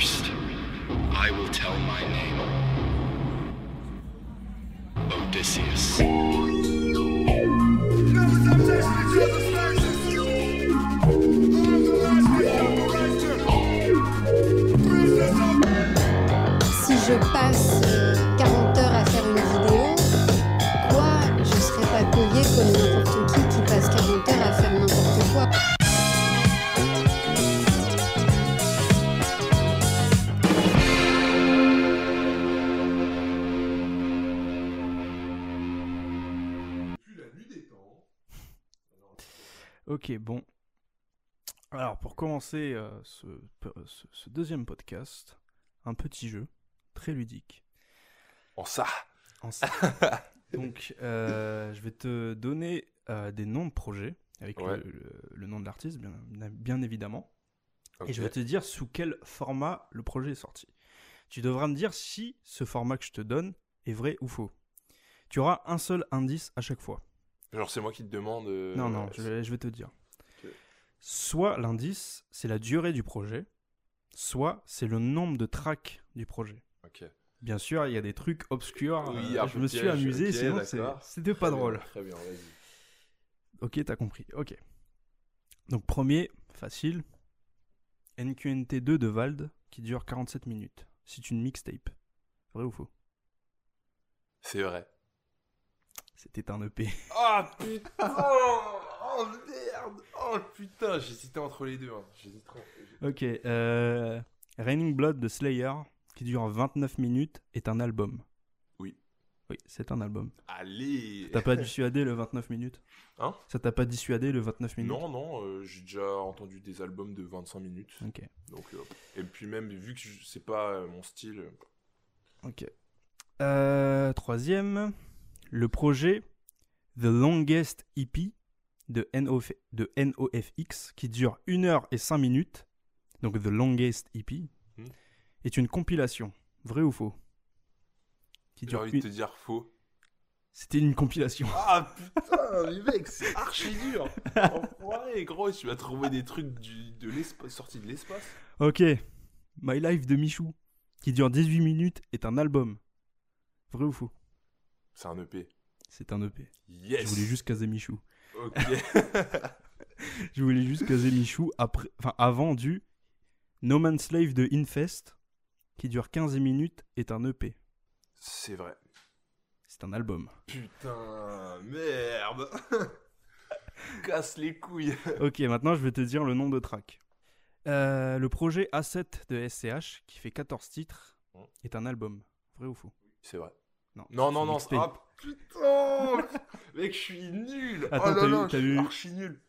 First, I will tell my name Odysseus. Si je passe Ok, bon. Alors, pour commencer euh, ce, pe- ce- ce deuxième podcast, un petit jeu très ludique. En ça. En ça. Donc, euh, je vais te donner euh, des noms de projets avec le- Ouais. le, le nom de l'artiste, bien, bien évidemment. Et je vais te dire sous quel format le projet est sorti. Tu devras me dire si ce format que je te donne est vrai ou faux. Tu auras un seul indice à chaque fois. Genre, c'est moi qui te demande. euh, Non, non, ouais, je vais, je vais te dire. Soit l'indice, c'est la durée du projet, soit c'est le nombre de tracks du projet. Bien sûr, il y a des trucs obscurs. Oui, euh, je me suis amusé, sinon c'était pas Très bien, drôle. Très bien, vas-y. Ok, t'as compris. Ok. Donc, premier, facile. NQNT2 de Vald qui dure 47 minutes. C'est une mixtape. Vrai ou faux? C'est vrai. C'était un EP. Ah putain Oh merde Oh putain J'hésitais entre les deux. hein. Ok. Euh... Raining Blood de Slayer qui dure 29 minutes est un album. Oui. Oui, c'est un album. Allez T'as pas dissuadé le 29 minutes? Hein? Ça t'a pas dissuadé le 29 minutes? Non, non, euh, j'ai déjà entendu des albums de 25 minutes. Ok. Donc, euh, et puis même, vu que je- c'est pas euh, mon style... Ok. Euh, troisième, le projet The Longest EP de, NOF, de NOFX qui dure 1 heure et 5 minutes. Donc The Longest EP Hmm. est une compilation. Vrai ou faux Qui J'ai envie une- de te dire faux. C'était une compilation. Ah putain, mec, c'est archi dur Enfoiré, gros, tu vas trouver des trucs du, de l'espace, sortis de l'espace Ok. My Life de Michou qui dure 18 minutes est un album. Vrai ou faux? C'est un EP. C'est un EP. Yes Je voulais juste caser Michou. Ok. Je voulais juste caser Michou après, enfin, avant du No Man's Slave de Infest, qui dure 15 minutes, est un EP. c'est vrai. C'est un album. Putain, merde Casse les couilles ok, maintenant je vais te dire le nom de track. Euh, le projet A7 de SCH, qui fait 14 titres, Hmm. est un album. Vrai ou faux? C'est vrai. Non, Non, non, non, ah putain Mec, je suis nul Attends, Oh là là, je suis eu- archi nul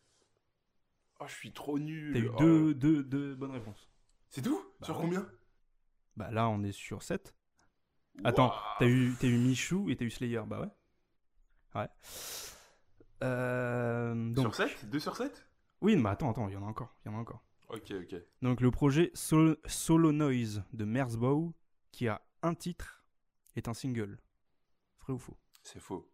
Oh, je suis trop nul T'as eu Oh. deux, deux, deux bonnes réponses. C'est tout? Bah Sur combien? Bah là, on est sur 7. Attends, t'as eu, eu Michou et t'as eu Slayer. Bah ouais. Ouais. Euh, donc, Sur 7 2 sur 7 Oui, mais attends, attends, il y en a encore. Il y en a encore. Ok, ok. Donc le projet Sol- Solo Noise de Merzbow, qui a un titre, est un single. Vrai ou faux? C'est faux.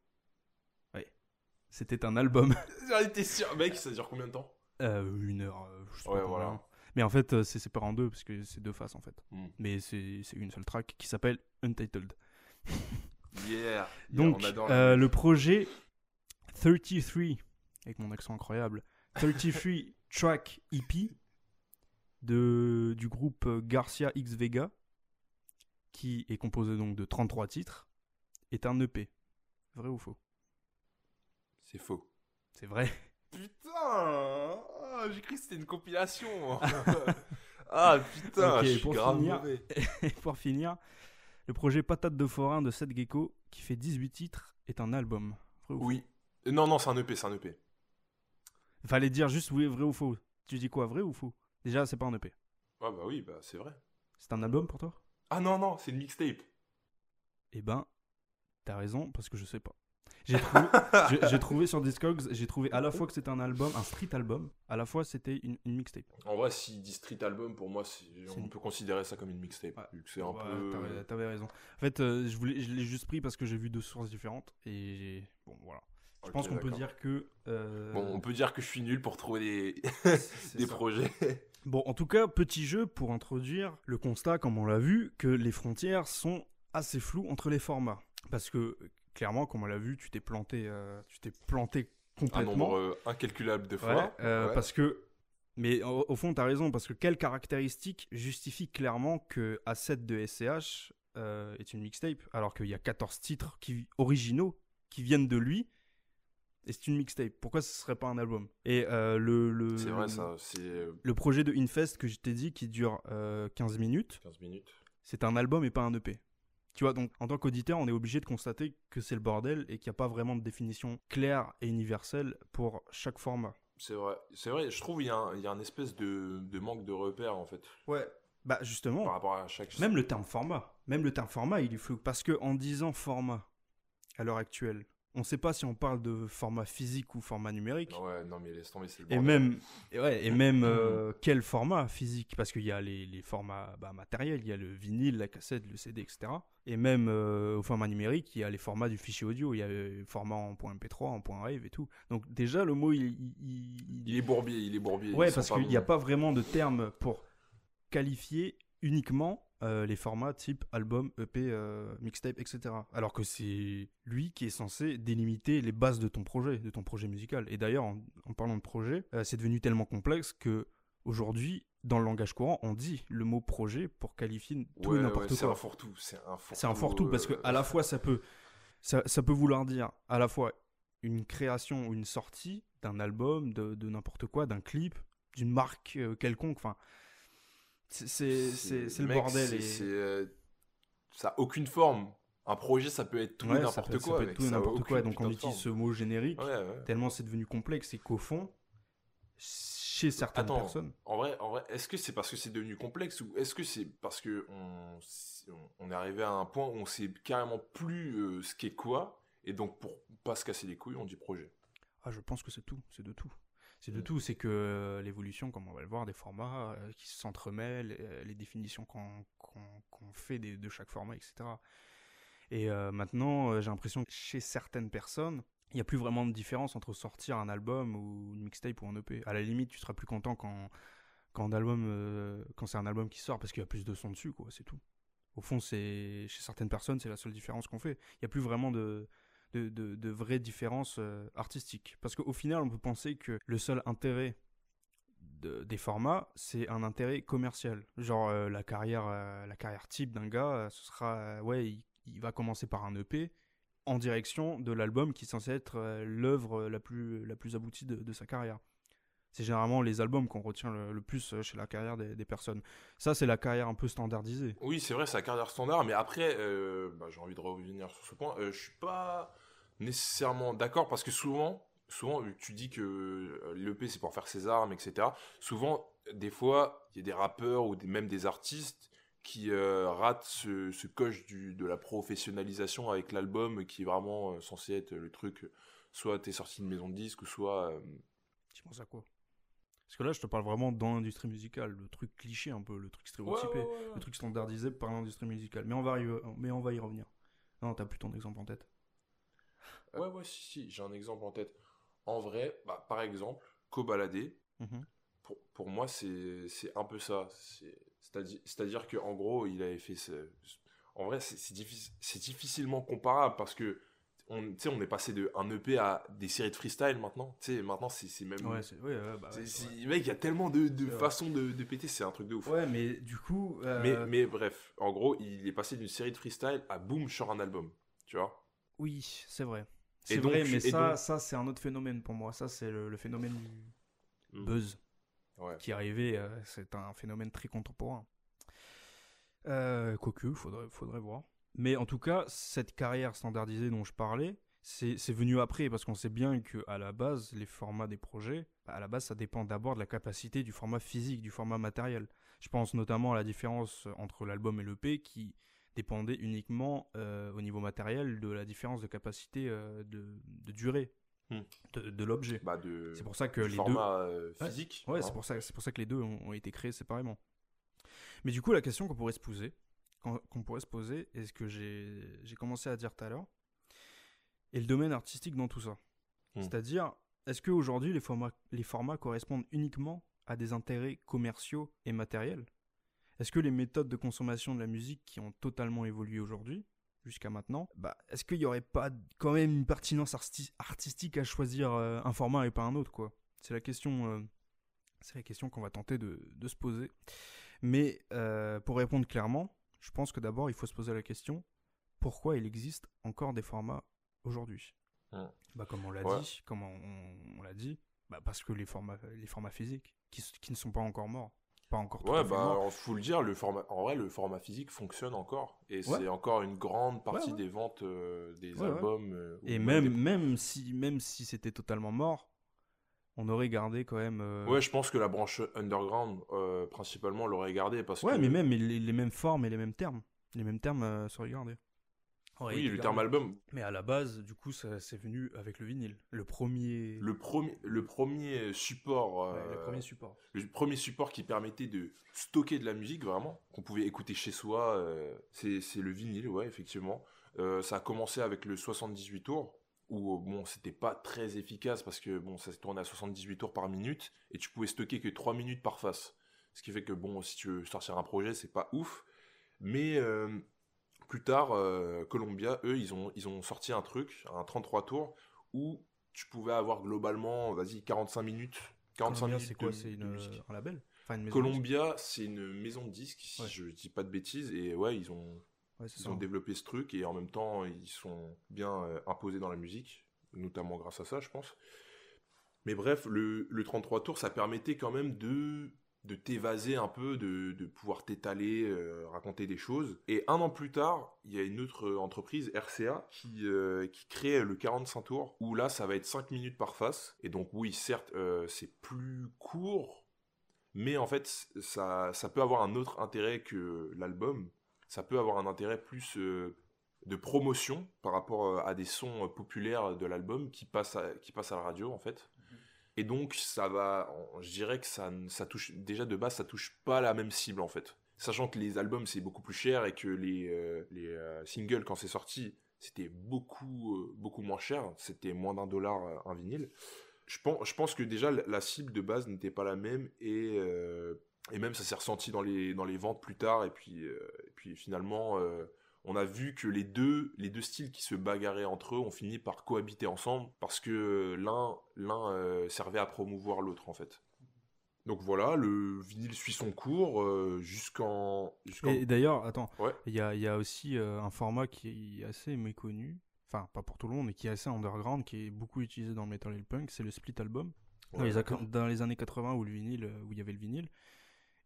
C'était un album. J'en étais sûr Mec, ça dure combien de temps? Euh, une heure, euh, je sais Ouais, pas voilà. combien. Mais en fait, euh, c'est séparé en deux, parce que c'est deux faces en fait. Hmm. Mais c'est une seule track qui s'appelle Untitled. Yeah Donc, on euh, le projet 33, avec mon accent incroyable, 33 track EP de, du groupe Garcia X Vega, qui est composé donc de 33 titres, est un EP. Vrai ou faux? C'est faux. C'est vrai? Putain ah, J'ai cru que c'était une compilation Ah putain, Ok, je suis pour grave finir. mauvais. Et pour finir, le projet Patate de Forain de Seth Gecko, qui fait 18 titres, est un album. Vrai ou faux? Oui. Euh, Non, non, c'est un EP, c'est un EP. Fallait dire juste oui, vrai ou faux. Tu dis quoi, vrai ou faux? Déjà, c'est pas un EP. Ah bah oui, bah c'est vrai. C'est un album pour toi? Ah non, non, c'est une mixtape. Eh ben, t'as raison, parce que je sais pas. J'ai trouvé, j'ai- j'ai trouvé sur Discogs, j'ai trouvé à la fois que c'était un album, un street album, à la fois c'était une, une mixtape. En vrai, s'il dit street album, pour moi, c'est- on une- peut considérer ça comme une mixtape. Ouais. Vu que c'est un Ouais, peu. t'avais- T'avais raison. En fait, euh, je, voulais, je l'ai juste pris parce que j'ai vu deux sources différentes et j'ai- bon voilà. Je Ok, pense qu'on peut d'accord. dire que. euh, Bon, on peut dire que je suis nul pour trouver des, c'est des ça. projets. Bon, en tout cas, petit jeu pour introduire le constat, comme on l'a vu, que les frontières sont assez floues entre les formats. Parce que, clairement, comme on l'a vu, tu t'es planté, euh, tu t'es planté Un complètement. nombre euh, incalculable de Ouais, fois. euh, Ouais. Parce que. Mais au, au fond, tu as raison, parce que quelle caractéristique justifie clairement que A7 de SCH est une mixtape, alors qu'il y a 14 titres qui, originaux qui viennent de lui, et c'est une mixtape Pourquoi ce serait pas un album? Et euh, le, le, vrai, ça. Le projet de Infest que je t'ai dit qui dure euh, 15 minutes, 15 minutes. c'est un album et pas un EP. Tu vois, donc en tant qu'auditeur, on est obligé de constater que c'est le bordel et qu'il n'y a pas vraiment de définition claire et universelle pour chaque format. C'est vrai. C'est vrai, je trouve qu'il y, a un- il y a un espèce de, de manque de repères, en fait, Ouais. Bah justement, par rapport à chaque... même le terme format, même le terme format, il est flou parce que en disant format à l'heure actuelle, on ne sait pas si on parle de format physique ou format numérique. Ouais, non, mais laisse tomber, c'est le Et même, et ouais, et même euh, quel format physique? Parce qu'il y a les, les formats bah, matériels, il y a le vinyle, la cassette, le CD, etc. Et même euh, au format numérique, il y a les formats du fichier audio, il y a le format en .mp3, en .rave et tout. Donc déjà, le mot, il... il- est bourbier, il est bourbier. Ouais, parce qu'il n'y a pas vraiment de terme pour qualifier uniquement euh, les formats type album, EP, euh, mixtape, etc. Alors que c'est lui qui est censé délimiter les bases de ton projet, de ton projet musical. Et d'ailleurs, en, en parlant de projet, euh, c'est devenu tellement complexe que aujourd'hui, dans le langage courant, on dit le mot projet pour qualifier tout Ouais, et n'importe ouais, C'est quoi. un fourre-tout. C'est un fourre-tout. C'est un fourre-tout parce que euh, à la fois ça peut ça, ça peut vouloir dire à la fois une création ou une sortie d'un album, de, de n'importe quoi, d'un clip, d'une marque euh, quelconque. Enfin, c'est le mec, bordel. et- euh, Ça a aucune forme. Un projet, ça peut être tout Ouais, n'importe ça quoi. peut être tout n'importe Donc on utilise ce mot générique tellement c'est devenu complexe et qu'au fond, chez certaines Attends. personnes, En vrai, en vrai est-ce que c'est parce que c'est devenu complexe ou est-ce que c'est parce que on, est arrivé à un point où on sait carrément plus euh, ce qu'est quoi et donc pour pas se casser les couilles, on dit projet. ah, je pense que c'est tout, c'est de tout. C'est de Mm. tout, c'est que euh, l'évolution, comme on va le voir, des formats euh, qui s'entremêlent, les définitions qu'on fait des- de chaque format, etc. Et euh, maintenant, j'ai l'impression que chez certaines personnes, il n'y a plus vraiment de différence entre sortir un album ou une mixtape ou un EP. À la limite, tu seras plus content quand, quand, euh, quand c'est un album qui sort parce qu'il y a plus de son dessus, quoi, c'est tout. Au fond, c'est chez certaines personnes, c'est la seule différence qu'on fait. Il n'y a plus vraiment de, de, de, de vraies différences euh, artistiques. Parce qu'au final, on peut penser que le seul intérêt de- des formats, c'est un intérêt commercial. Genre euh, la carrière, la carrière type d'un gars, ce sera, ouais, il va commencer par un EP en direction de l'album qui est censé être euh, l'œuvre la plus, la plus aboutie de, sa carrière. C'est généralement les albums qu'on retient le, plus euh, chez la carrière des, personnes. Ça, c'est la carrière un peu standardisée. Oui, c'est vrai, c'est la carrière standard, mais après, euh, bah, j'ai envie de revenir sur ce point. Euh, je suis pas nécessairement d'accord parce que souvent, souvent, tu dis que euh, l'EP c'est pour faire ses armes, etc. Souvent, des fois, il y a des rappeurs ou des- même des artistes qui euh, ratent ce, ce coche du, de la professionnalisation avec l'album qui est vraiment euh, censé être le truc. Soit t'es sorti de maison de disque, soit euh, Tu penses à quoi? Parce que là, je te parle vraiment dans l'industrie musicale, le truc cliché un peu, le truc stéréotypé, Ouais, ouais, ouais. le truc standardisé par l'industrie musicale. Mais on va mais on va y revenir. Non, t'as plus ton exemple en tête. Ouais, ouais, si, si, j'ai un exemple en tête. En vrai, bah, par exemple, Cobaladé, Mhm. pour, pour moi, c'est c'est un peu ça. C'est- C'est-à-dire qu'en gros, il avait fait ce... En vrai, c'est c'est diffici- c'est difficilement comparable parce que on, on est passé de un EP à des séries de freestyle maintenant. Tu sais, maintenant, c'est même... Ouais, ouais, ouais, bah. Mec, il y a tellement de, façons de, de péter, c'est un truc de ouf. Ouais, mais du coup. euh, Mais, mais bref, en gros, il est passé d'une série de freestyle à boom, sur un album. Tu vois Oui, c'est vrai. C'est donc, vrai, mais ça, donc- ça c'est un autre phénomène pour moi. Ça, c'est le, le phénomène du Mm. buzz Qui arrivé. euh, c'est un phénomène très contemporain. Euh, quoique, faudrait, faudrait voir. Mais en tout cas, cette carrière standardisée dont je parlais, c'est venu après parce qu'on sait bien que à la base, les formats des projets, bah, à la base, ça dépend d'abord de la capacité du format physique, du format matériel. Je pense notamment à la différence entre l'album et l'EP qui dépendait uniquement euh, au niveau matériel de la différence de capacité euh, de, durée. De, de l'objet. Bah. C'est pour ça que du les format euh, Ouais. physique. deux, ouais, hein. c'est pour ça, c'est pour ça que les deux ont, ont été créés séparément. Mais du coup, la question qu'on pourrait se poser, qu'on pourrait se poser, et ce que j'ai j'ai commencé à dire tout à l'heure, est le domaine artistique dans tout ça. Hmm. C'est-à-dire, est-ce qu'aujourd'hui les formats, les formats correspondent uniquement à des intérêts commerciaux et matériels? Est-ce que les méthodes de consommation de la musique qui ont totalement évolué aujourd'hui, jusqu'à maintenant, bah, est-ce qu'il n'y aurait pas quand même une pertinence arti- artistique à choisir euh, un format et pas un autre quoi? C'est la question, euh, c'est la question qu'on va tenter de, de se poser. Mais euh, pour répondre clairement, je pense que d'abord il faut se poser la question pourquoi il existe encore des formats aujourd'hui? Hmm. bah, Comme on l'a Ouais. dit, comme on, on l'a dit, bah, parce que les formats, les formats physiques qui ne sont pas encore morts, pas encore Ouais, bah, alors, faut le dire, le format, en vrai, le format physique fonctionne encore. Et Ouais. c'est encore une grande partie ouais. des ventes euh, des albums. euh, Et même même, des- même si, même si c'était totalement mort, on aurait gardé quand même. euh, Ouais, je pense que la branche underground, principalement, l'aurait gardé parce ouais, que. mais même les, les mêmes formes et les mêmes termes. Les mêmes termes seraient gardés. Oui, le terme album. Mais à la base, du coup, ça c'est venu avec le vinyle. Le premier. Le premier, le premier support. ouais, euh, le premier support. le premier support qui permettait de stocker de la musique vraiment, qu'on pouvait écouter chez soi, euh, c'est c'est le vinyle, ouais, effectivement. Euh, ça a commencé avec le 78 tours, où bon, c'était pas très efficace parce que bon, ça se tournait à 78 tours par minute et tu pouvais stocker que 3 minutes par face. Ce qui fait que bon, si tu veux sortir un projet, c'est pas ouf. Mais plus tard, euh, Columbia, eux, ils ont, ils ont sorti un truc, un 33 tours, où tu pouvais avoir globalement, vas-y, 45 minutes. 45 Columbia, minutes c'est quoi C'est un label Enfin, une maison de disques Columbia, c'est une maison de disques, si Ouais. je dis pas de bêtises, et ouais, ils ont, Ouais, ils ça. ont développé ce truc, et en même temps, ils sont bien euh, imposés dans la musique, notamment grâce à ça, je pense. Mais bref, le, le 33 tours, ça permettait quand même de, de t'évaser un peu, de, de pouvoir t'étaler, euh, raconter des choses. Et un an plus tard, il y a une autre euh, entreprise, RCA, qui, euh, qui crée le 45 tours, où là, ça va être 5 minutes par face. Et donc, oui, certes, c'est plus court, mais en fait, ça, ça peut avoir un autre intérêt que l'album. Ça peut avoir un intérêt plus de promotion par rapport à des sons populaires de l'album qui qui passent à la radio, en fait. Et donc, ça va, je dirais que ça, ça touche, déjà de base, ça touche pas la même cible, en fait. Sachant que les albums, c'est beaucoup plus cher et que les, euh, euh, singles, quand c'est sorti, c'était beaucoup, euh, beaucoup moins cher. C'était moins d'un dollar un vinyle. Je pense, je pense que déjà, la- cible de base n'était pas la même et, et même ça s'est ressenti dans les, dans les ventes plus tard. Et puis, et puis finalement, on a vu que les deux, les deux styles qui se bagarraient entre eux ont fini par cohabiter ensemble parce que l'un, l'un euh, servait à promouvoir l'autre en fait. Donc voilà, le vinyle suit son cours euh, jusqu'en. jusqu'en- Et d'ailleurs, attends, Ouais. il y a, y a aussi euh, un format qui est assez méconnu, enfin pas pour tout le monde, mais qui est assez underground, qui est beaucoup utilisé dans le metal et le punk, c'est le split album. Dans, les, dans les années 80 où le vinyle, où il y avait le vinyle.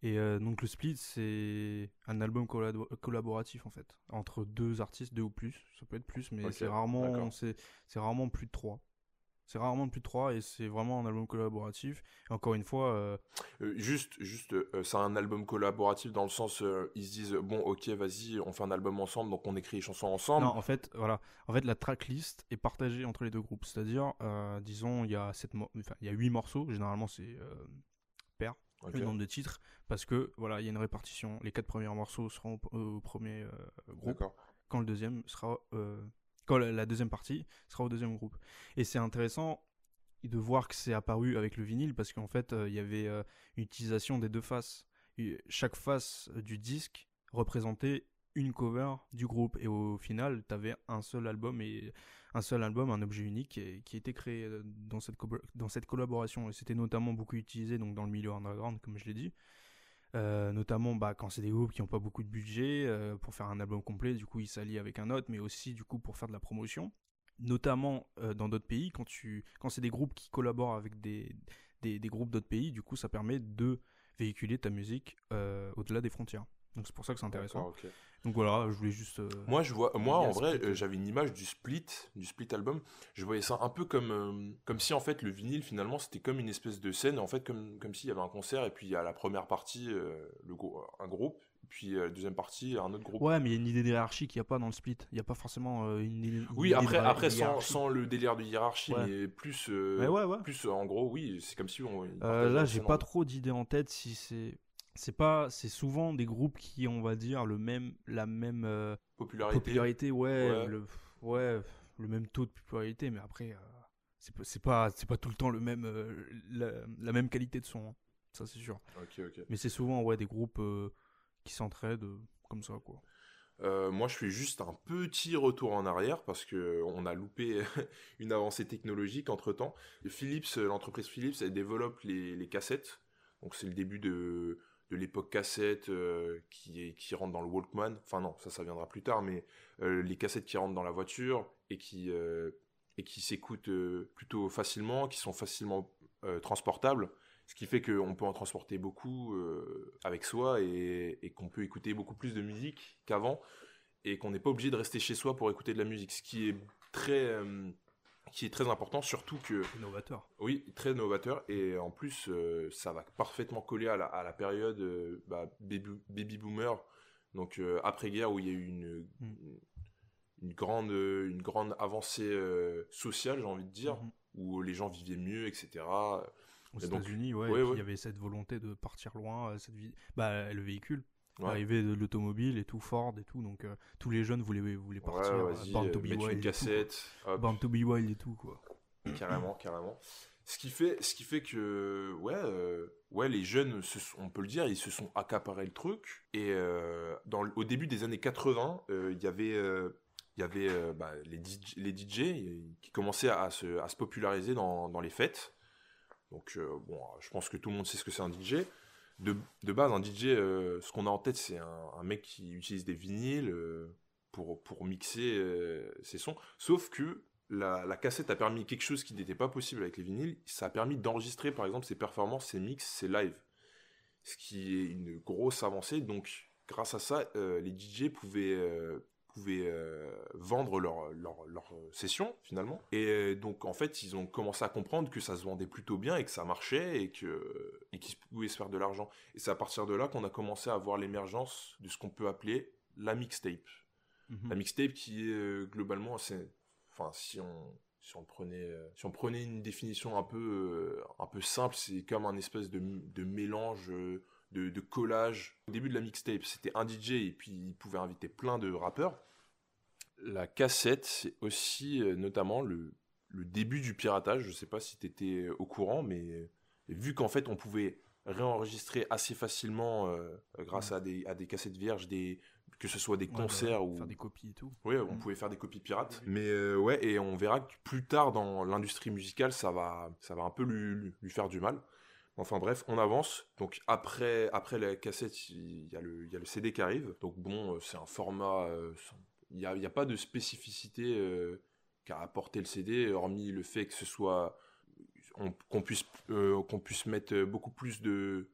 Et euh, donc le split, c'est un album collabo- collaboratif en fait, entre deux artistes, deux ou plus. Ça peut être plus, mais c'est rarement, c'est c'est rarement plus de trois. C'est rarement plus de trois et c'est vraiment un album collaboratif. Et encore une fois, euh, Euh, juste, juste, c'est un album collaboratif dans le sens, ils se disent bon, ok, vas-y, on fait un album ensemble, donc on écrit les chansons ensemble. Non, en fait, voilà. En fait, la tracklist est partagée entre les deux groupes. C'est-à-dire, disons, il y a sept, mo- enfin, il y a huit morceaux. Généralement, c'est euh, pair, Ok. le nombre de titres, parce que voilà, il y a une répartition. Les quatre premiers morceaux seront au, au premier euh, groupe, quand le deuxième sera, euh, quand la, la deuxième partie sera au deuxième groupe. Et c'est intéressant de voir que c'est apparu avec le vinyle, parce qu'en fait, euh, il y avait une utilisation des deux faces. Et chaque face du disque représentait une cover du groupe et au final tu avais un seul album et un seul album un objet unique qui, été créé euh, dans cette, dans cette collaboration. Et c'était notamment beaucoup utilisé donc dans le milieu underground comme je l'ai dit. Euh, notamment bah, quand c'est des groupes qui n'ont pas beaucoup de budget euh, pour faire un album complet du coup ils s'allient avec un autre mais aussi du coup pour faire de la promotion. Notamment dans d'autres pays quand tu quand c'est des groupes qui collaborent avec des, des, groupes d'autres pays du coup ça permet de véhiculer ta musique au-delà des frontières donc c'est pour ça que c'est intéressant donc voilà, je voulais juste. euh, Moi, je vois, moi, en vrai, euh, j'avais une image du split, du split album. Je voyais ça un peu comme, euh, comme si en fait le vinyle finalement c'était comme une espèce de scène, en fait comme, comme s'il y avait un concert et puis il y a la première partie, le un groupe, puis la deuxième partie un autre groupe. Ouais, mais il y a une idée de hiérarchie qu'il n'y a pas dans le split. Il n'y a pas forcément une, une Oui, idée après, de après de sans, le délire de hiérarchie, Ouais. mais plus, Mais ouais, ouais. plus en gros, oui, c'est comme si on. là, j'ai pas trop d'idées en tête si c'est. C'est pas, c'est souvent des groupes qui, on va dire, le même, la même euh, popularité. popularité, ouais, Ouais. Le, ouais, le même taux de popularité, mais après, euh, c'est pas, c'est pas, c'est pas tout le temps le même, euh, la, la même qualité de son. hein. Ça, c'est sûr. Mais c'est souvent ouais, des groupes euh, qui s'entraident comme ça, quoi. Euh, moi, je fais juste un petit retour en arrière parce que on a loupé une avancée technologique entre temps. Philips, l'entreprise Philips, elle développe les, les cassettes. Donc, c'est le début de, de l'époque cassette euh, qui, est, qui rentre dans le Walkman. Enfin, non, ça, ça viendra plus tard, mais euh, les cassettes qui rentrent dans la voiture et qui, euh, et qui s'écoutent plutôt facilement, qui sont facilement transportables. Ce qui fait qu'on peut en transporter beaucoup avec soi et, et qu'on peut écouter beaucoup plus de musique qu'avant et qu'on n'est pas obligé de rester chez soi pour écouter de la musique. Ce qui est très, qui est très important, surtout que, Innovateur. oui, très novateur et en plus, euh, ça va parfaitement coller à la, à la période euh, bah, baby, baby boomer, donc euh, après-guerre où il y a eu une, Mm. une, grande, une grande avancée euh, sociale, j'ai envie de dire, Mhm. où les gens vivaient mieux, etc. Aux États-Unis, ouais, ouais, ouais. il y avait cette volonté de partir loin, euh, cette vie... bah, le véhicule, Ouais. l'arrivée de l'automobile et tout, Ford et tout, donc euh, tous les jeunes voulaient, voulaient Ouais, partir, euh, Born euh, to be Wild une et tout, cassette, Born to be Wild et tout, quoi. carrément, carrément. Ce qui fait, ce qui fait que, ouais, euh, ouais, les jeunes, se sont- on peut le dire, ils se sont accaparés le truc. Et euh, dans, au début des années 80, euh, il y avait, il y avait euh, bah, les, DJ, les DJ qui commençaient à se, à se populariser dans, dans les fêtes. Donc, euh, bon, je pense que tout le monde sait ce que c'est un DJ. De, base, un DJ, euh, ce qu'on a en tête, c'est un, mec qui utilise des vinyles euh, pour, mixer euh, ses sons. Sauf que la, la cassette a permis quelque chose qui n'était pas possible avec les vinyles. Ça a permis d'enregistrer, par exemple, ses performances, ses mix, ses lives. Ce qui est une grosse avancée. Donc, grâce à ça, les DJ pouvaient, pouvaient euh, vendre leurs leur, leur sessions, finalement. Et euh, donc, en fait, ils ont commencé à comprendre que ça se vendait plutôt bien et que ça marchait et que et qu'ils pouvaient se faire de l'argent. Et c'est à partir de là qu'on a commencé à voir l'émergence de ce qu'on peut appeler la mixtape. Mhm. La mixtape qui est euh, globalement, c'est, enfin, si on, si on prenait, si on prenait une définition un peu, un peu simple, c'est comme un espèce de, de mélange, de, de collage. Au début de la mixtape, c'était un DJ et puis il pouvait inviter plein de rappeurs. La cassette, c'est aussi euh, notamment le, le début du piratage. Je sais pas si tu étais au courant, mais euh, vu qu'en fait on pouvait réenregistrer assez facilement euh, grâce à, des, à des cassettes vierges, des, que ce soit des Ouais, bah, concerts ou Faire des copies et tout. oui, on Mm. pouvait faire des copies pirates. Mais euh, ouais, et on verra que plus tard dans l'industrie musicale, ça va, ça va un peu lui- lui faire du mal. Enfin bref, on avance. Donc après, après la cassette, il y, a le, il y a le CD qui arrive. Donc bon, euh, c'est un format... euh, Il n'y a, a pas de spécificité euh, qu'a apporté le CD, hormis le fait que ce soit... on- qu'on puisse, euh, qu'on puisse mettre beaucoup plus de,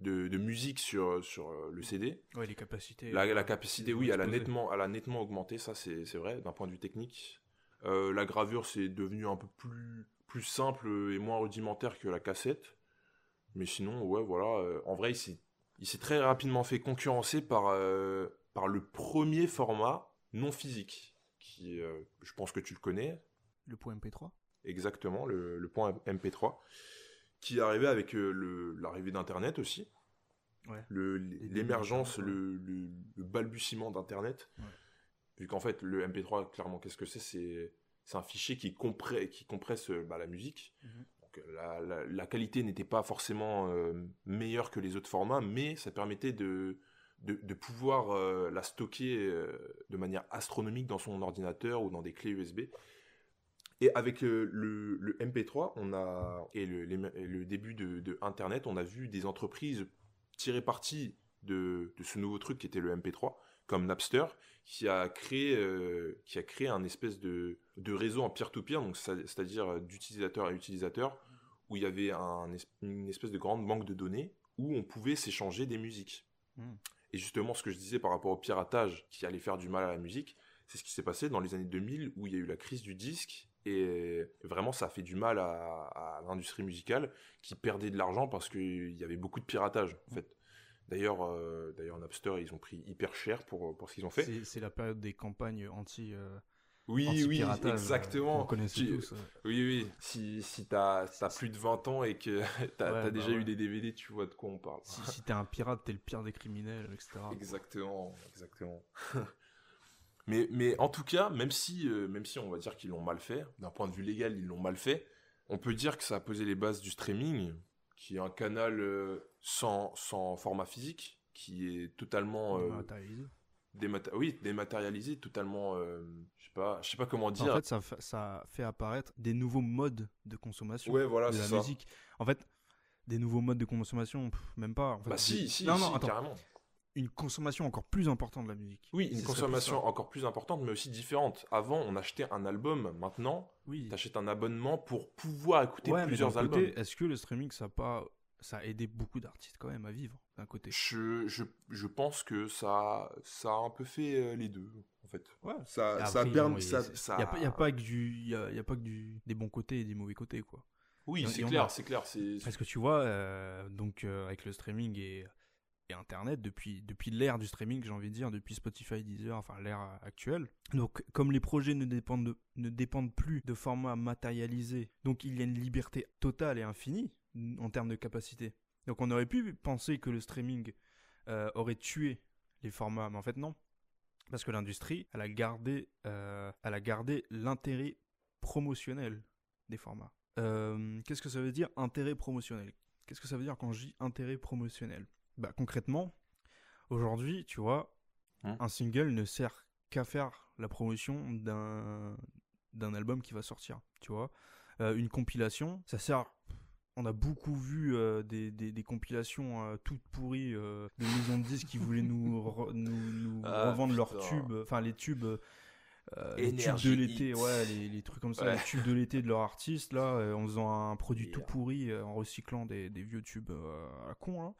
de, de musique sur, sur le CD. Ouais, les capacités. La, la capacité, oui, elle a, nettement, elle a nettement augmenté, ça c'est vrai, d'un point de vue technique. La gravure, c'est devenu un peu plus, plus simple et moins rudimentaire que la cassette. Mais sinon, ouais, voilà. euh, en vrai, il s'est il s'est très rapidement fait concurrencer par, euh, par le premier format non physique, qui, euh, je pense que tu le connais, Le point MP3 exactement, le, le point MP3, qui est arrivé avec le- l'arrivée d'Internet aussi. Ouais. L'émergence, le, le- le balbutiement d'Internet. Ouais. Vu qu'en fait, le MP3, clairement, qu'est-ce que c'est? C'est c'est un fichier qui, compresse, qui compresse bah, la musique. Mhm. La, qualité n'était pas forcément euh, meilleure que les autres formats, mais ça permettait de, de, pouvoir euh, la stocker euh, de manière astronomique dans son ordinateur ou dans des clés USB. Et avec le, le MP3, on a et le, début de, Internet, on a vu des entreprises tirer parti de, ce nouveau truc qui était le MP3, comme Napster, qui a créé, qui a créé un espèce de, de réseau en peer-to-peer, c'est-à-dire d'utilisateur à utilisateur, où il y avait un une espèce de grande banque de données où on pouvait s'échanger des musiques. Mm. Et justement, ce que je disais par rapport au piratage qui allait faire du mal à la musique, c'est ce qui s'est passé dans les années 2000 où il y a eu la crise du disque et vraiment ça a fait du mal à, à l'industrie musicale qui perdait de l'argent parce qu'il y avait beaucoup de piratage en fait. D'ailleurs, euh, d'ailleurs Napster ils ont pris hyper cher pour, pour ce qu'ils ont fait. C'est c'est la période des campagnes anti. euh, Oui, oui, euh, exactement. Connaissez Tu- tous. Oui, oui. Si, si t'as as plus de 20 ans et que t'as Ouais, as bah déjà ouais. eu des DVD, tu vois de quoi on parle. Si, si t'es un pirate, t'es le pire des criminels, etc. Exactement, exactement. mais, mais en tout cas, même si, euh, même si on va dire qu'ils l'ont mal fait, d'un point de vue légal, ils l'ont mal fait, on peut dire que ça a posé les bases du streaming, qui est un canal euh, sans, sans format physique, qui est totalement euh, Oui, dématérialisé, totalement, euh, je sais pas, je sais pas comment dire. En fait, ça, fa- ça fait apparaître des nouveaux modes de consommation ouais, voilà, de la ça. musique. En fait, des nouveaux modes de consommation, pff, même pas. En fait, Bah des- si, si, non, si, attends. carrément. Une consommation encore plus importante de la musique. Oui, une plus consommation encore plus importante, mais aussi différente. Avant, on achetait un album. Maintenant, Oui. t'achètes un abonnement pour pouvoir écouter Ouais, plusieurs albums. côté, est-ce que le streaming, ça a pas, ça a aidé beaucoup d'artistes quand même à vivre? D'un côté Je, je, je pense que ça, ça a un peu fait euh, les deux, en fait. Ouais. Ça, ça après, ça- il ça- n'y a, pas- y a pas que du, y a, y a pas que du, des bons côtés et des mauvais côtés quoi. Oui, c'est clair, a. c'est clair. Parce que tu vois, euh, donc euh, avec le streaming et, et Internet, depuis, depuis l'ère du streaming, j'ai envie de dire, depuis Spotify, Deezer, enfin l'ère actuelle. Donc, comme les projets ne dépendent, de- ne dépendent plus de formats matérialisés, donc il y a une liberté totale et infinie en termes de capacité. Donc, on aurait pu penser que le streaming euh, aurait tué les formats, mais en fait, non. Parce que l'industrie, elle a gardé, euh, elle a gardé l'intérêt promotionnel des formats. Euh, Qu'est-ce que ça veut dire intérêt promotionnel? Qu'est-ce que ça veut dire quand je dis intérêt promotionnel? Bah concrètement, aujourd'hui, tu vois, Hmm. un single ne sert qu'à faire la promotion d'un d'un album qui va sortir, tu vois. Euh, une compilation, ça sert on a beaucoup vu euh, des, des- des compilations euh, toutes pourries euh, de maisons de disques qui voulaient nous, re- nous, nous Ah, revendre leurs tubes, enfin les tubes, les tubes de l'été, ouais, les, les trucs comme ça, Ouais. les tubes de l'été de leur artiste là, en faisant un produit tout pourri, en recyclant des, des vieux tubes à la con, là,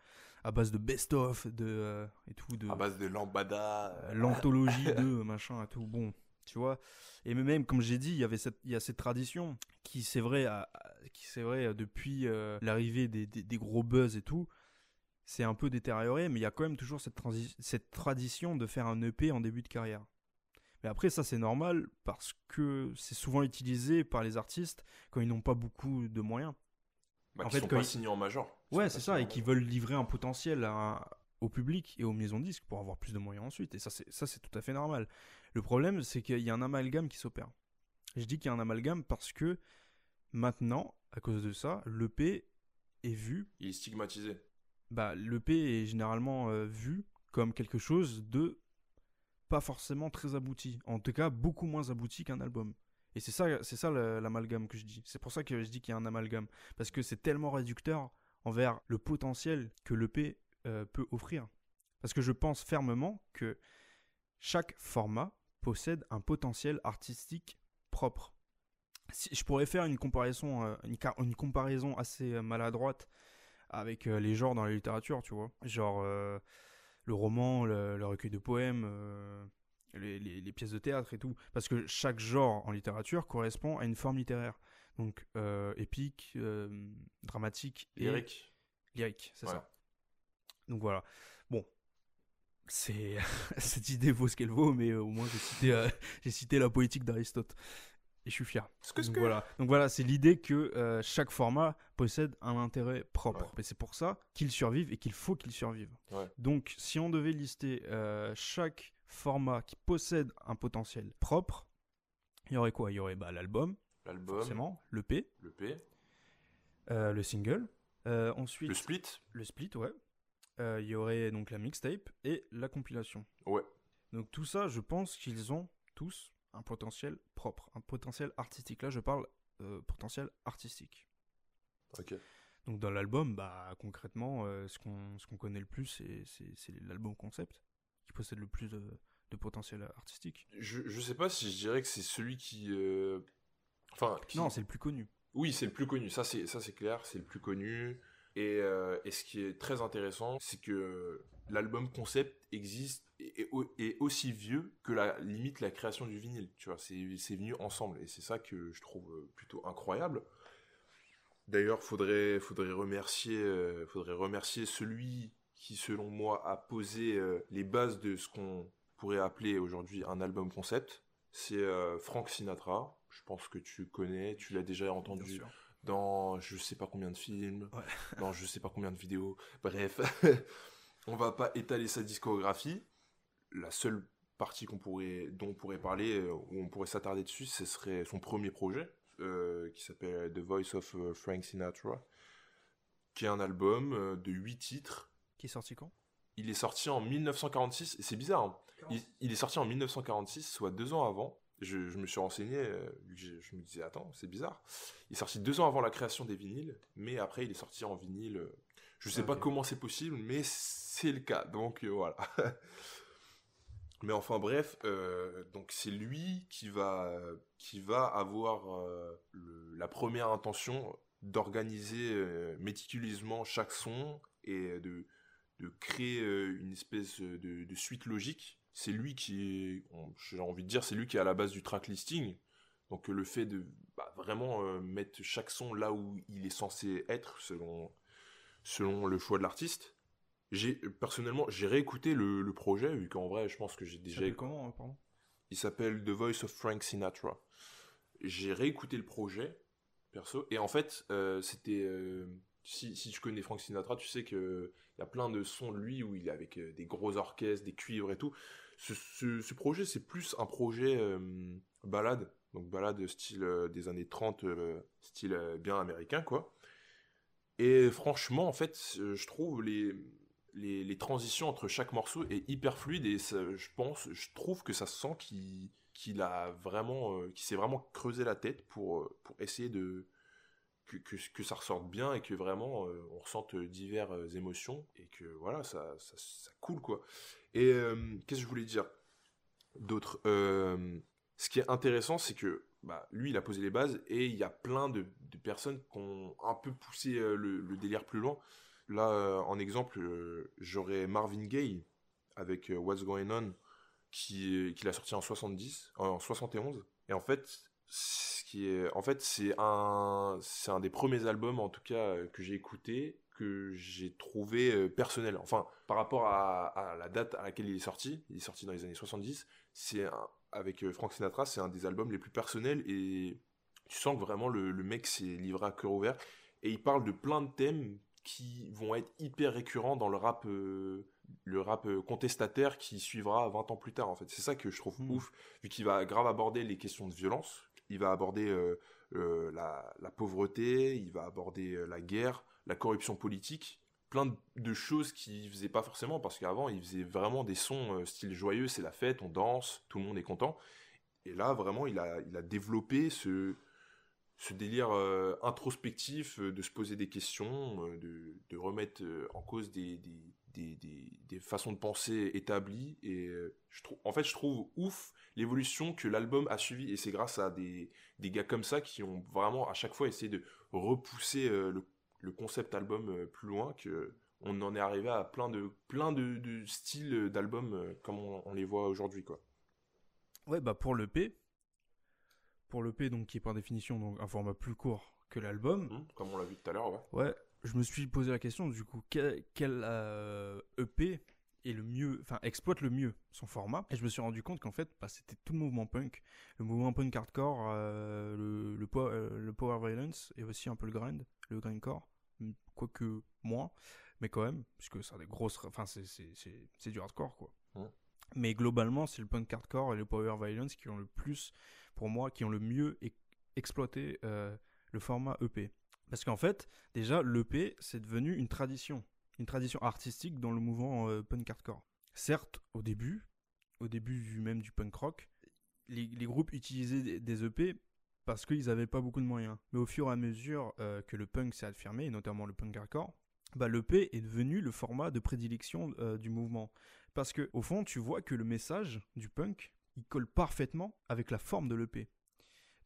à base de best-of, de et tout, de à base de lambada. l'anthologie de machin et tout. Bon, tu vois. Et même, comme j'ai dit, il y avait cette, il y a cette tradition qui, c'est vrai, qui c'est vrai depuis euh, l'arrivée des, des- des gros buzz et tout, c'est un peu détérioré, mais il y a quand même toujours cette, cette tradition de faire un EP en début de carrière. Mais après, ça c'est normal parce que c'est souvent utilisé par les artistes quand ils n'ont pas beaucoup de moyens. Bah, en fait, sont quand pas il- signés en major. Ouais, c'est ça, et qui veulent livrer un potentiel à- au public et aux maisons de disques pour avoir plus de moyens ensuite. Et ça, c'est ça, c'est tout à fait normal. Le problème, c'est qu'il y a un amalgame qui s'opère. Je dis qu'il y a un amalgame parce que maintenant, à cause de ça, l'EP est vu, Il est stigmatisé. bah, l'EP est généralement euh, vu comme quelque chose de pas forcément très abouti. En tout cas, beaucoup moins abouti qu'un album. Et c'est ça, c'est ça l'amalgame que je dis. C'est pour ça que je dis qu'il y a un amalgame. Parce que c'est tellement réducteur envers le potentiel que l'EP euh, peut offrir. Parce que je pense fermement que chaque format possède un potentiel artistique propre. Si, je pourrais faire une comparaison, euh, une, comparaison assez euh, maladroite avec euh, les genres dans la littérature, tu vois. Genre le roman, le, le recueil de poèmes, les, les- les pièces de théâtre et tout. Parce que chaque genre en littérature correspond à une forme littéraire. Donc épique, dramatique et Lyrique. lyrique, c'est Ouais. ça. Donc voilà. Bon, c'est cette idée vaut ce qu'elle vaut, mais euh, au moins j'ai cité, euh, j'ai cité la poétique d'Aristote. Et je suis fier. Que Donc que. voilà, donc voilà, c'est l'idée que euh, chaque format possède un intérêt propre. Ouais. Et c'est pour ça qu'il survive et qu'il faut qu'il survive. Ouais. Donc si on devait lister chaque format qui possède un potentiel propre, il y aurait quoi? Il y aurait bah, l'album, L'album, forcément, le P, euh, le single, ensuite le split. le split, ouais. Euh, Il y aurait donc la mixtape et la compilation. Ouais. Donc tout ça, je pense qu'ils ont tous un potentiel propre, un potentiel artistique. Là, je parle euh, potentiel artistique. Ok. Donc dans l'album, bah concrètement, euh, ce qu'on ce qu'on connaît le plus, c'est- l'album concept qui possède le plus de, de potentiel artistique. Je, je sais pas si je dirais que c'est celui qui. euh, Enfin. qui- Non, c'est le plus connu. Oui, c'est le plus connu. Ça, c'est ça, c'est clair. C'est le plus connu. Et, euh, et ce qui est très intéressant, c'est que l'album concept existe et est, au- est aussi vieux que la limite la création du vinyle. Tu vois, c'est c'est venu ensemble et c'est ça que je trouve euh, plutôt incroyable. D'ailleurs, faudrait faudrait remercier euh, faudrait remercier celui qui, selon moi, a posé euh, les bases de ce qu'on pourrait appeler aujourd'hui un album concept. C'est Frank Sinatra. Je pense que tu connais, tu l'as déjà entendu. Dans je sais pas combien de films, Ouais. dans je sais pas combien de vidéos. Bref, on va pas étaler sa discographie. La seule partie qu'on pourrait, dont on pourrait parler, euh, où on pourrait s'attarder dessus, ce serait son premier projet, euh, qui s'appelle The Voice of euh, Frank Sinatra. qui est un album de 8 titres. Qui est sorti quand? Il est sorti en 1946, et c'est bizarre, hein. il, il est sorti en 1946, soit deux ans avant. Je, je me suis renseigné, euh, vu que je, je me disais, attends, c'est bizarre. Il est sorti deux ans avant la création des vinyles, mais après il est sorti en vinyle. euh, Je sais pas Ok. comment c'est possible, mais c'est le cas, donc euh, voilà. mais enfin bref, euh, donc c'est lui qui va, qui va avoir le- la première intention d'organiser méticuleusement chaque son et de, de créer une espèce de, de suite logique. C'est lui qui est, j'ai envie de dire, c'est lui qui est à la base du track listing. Donc le fait de bah, vraiment euh, mettre chaque son là où il est censé être selon, selon le choix de l'artiste. J'ai personnellement j'ai réécouté le, le projet vu qu'en vrai je pense que j'ai Il déjà comment, euh, pardon? Il s'appelle The Voice of Frank Sinatra. J'ai réécouté le projet, perso, et en fait, euh, c'était. euh, si, si tu connais Frank Sinatra, tu sais qu'il y a plein de sons de lui où il est avec des gros orchestres, des cuivres et tout. Ce, projet, c'est plus un projet euh, balade, donc balade style euh, des années 30, euh, style bien américain, quoi. Et franchement, en fait, je trouve les, les, transitions entre chaque morceau est hyper fluide et je pense, je trouve que ça se sent qu'il a vraiment, qu'il s'est vraiment creusé la tête pour, pour essayer de que, que, ça ressorte bien et que vraiment on ressente diverses émotions et que voilà, ça, ça coule quoi. Et euh, qu'est-ce que je voulais dire d'autre Euh, Ce qui est intéressant, c'est que bah, lui, il a posé les bases et il y a plein de, personnes qui ont un peu poussé euh, le, délire plus loin. Là, en exemple, j'aurais Marvin Gaye avec What's Going On, qui, qui l'a sorti en 70, en 71. Et en fait, ce qui est, en fait, c'est un, c'est un des premiers albums, en tout cas, que j'ai écouté, que j'ai trouvé euh, personnel. Enfin, par rapport à, à la date à laquelle il est sorti, il est sorti dans les années 70, c'est avec euh, Frank Sinatra, c'est un des albums les plus personnels et tu sens que vraiment le, le mec s'est livré à cœur ouvert et il parle de plein de thèmes qui vont être hyper récurrents dans le rap euh, le rap contestataire qui suivra 20 ans plus tard en fait c'est ça que je trouve Mm. ouf vu qu'il va grave aborder les questions de violence il va aborder euh, euh, la, pauvreté il va aborder euh, la guerre la corruption politique plein de, choses qu'il faisait pas forcément parce qu'avant il faisait vraiment des sons euh, style joyeux c'est la fête on danse tout le monde est content et là vraiment il a développé ce délire introspectif de se poser des questions, de, remettre en cause des, façons de penser établies. Et en fait, je trouve ouf l'évolution que l'album a suivi. Et c'est grâce à des, des gars comme ça qui ont vraiment à chaque fois essayé de repousser euh, le, le concept album euh, plus loin que on en est arrivé à plein de, plein de, de styles d'albums euh, comme on, on les voit aujourd'hui. quoi. Ouais, bah pour l'EP, pour l'EP, donc qui est par définition donc un format plus court que l'album, Hum, comme on l'a vu tout à l'heure, ouais. ouais, je me suis posé la question du coup, quel, quel, EP est le mieux, enfin exploite le mieux son format, et je me suis rendu compte qu'en fait, bah, c'était tout le mouvement punk, le mouvement punk hardcore, euh, le, le, po- euh, le power violence et aussi un peu le grind, le grindcore, quoique moins, mais quand même, puisque ça a des grosses, enfin c'est c'est c'est c'est du hardcore quoi. Ouais. Mais globalement, c'est le punk hardcore et le power violence qui ont le plus, pour moi, qui ont le mieux e- exploité euh, le format EP. Parce qu'en fait, déjà, l'EP, c'est devenu une tradition, une tradition artistique dans le mouvement euh, punk hardcore. Certes, au début, au début même du punk rock, les, groupes utilisaient des, EP parce qu'ils n'avaient pas beaucoup de moyens. Mais au fur et à mesure euh, que le punk s'est affirmé, et notamment le punk hardcore, bah, l'EP est devenu le format de prédilection euh, du mouvement. Parce que au fond, tu vois que le message du punk, il colle parfaitement avec la forme de l'EP.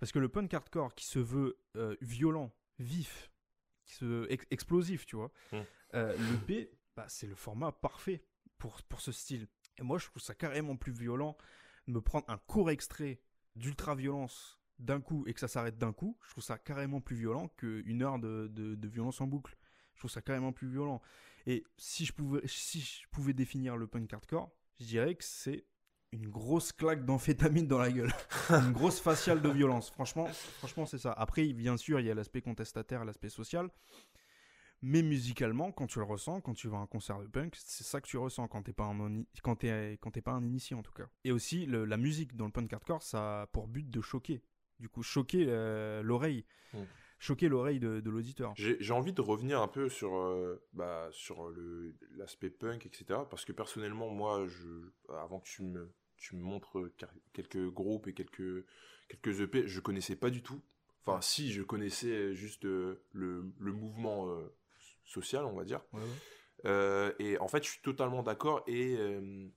Parce que le punk hardcore qui se veut violent, vif, qui se ex- explosif, tu vois, Mm. euh, l'EP, bah, c'est le format parfait pour, pour ce style. Et moi, je trouve ça carrément plus violent de me prendre un court extrait d'ultra-violence d'un coup et que ça s'arrête d'un coup. Je trouve ça carrément plus violent qu'une heure de, de, de violence en boucle. Je trouve ça carrément plus violent. Et si je pouvais, si je pouvais définir le punk hardcore, je dirais que c'est une grosse claque d'amphétamine dans la gueule. une grosse faciale de violence. Franchement, franchement c'est ça. Après, bien sûr, il y a l'aspect contestataire, l'aspect social. Mais musicalement, quand tu le ressens, quand tu vas à un concert de punk, c'est ça que tu ressens quand t'es pas un, quand t'es, quand t'es pas un initié en tout cas. Et aussi, le- la musique dans le punk hardcore, ça a pour but de choquer. Du coup, choquer euh, l'oreille. Mm. choquer l'oreille de, de l'auditeur. J'ai j'ai envie de revenir un peu sur, euh, bah, sur le- l'aspect punk, etc. Parce que personnellement, moi, je, avant que tu me, tu me montres car- quelques groupes et quelques, quelques EP, je connaissais pas du tout. Enfin, si, je connaissais juste euh, le, le mouvement euh, social, on va dire. Ouais, ouais. Euh, et en fait, je suis totalement d'accord. Et euh,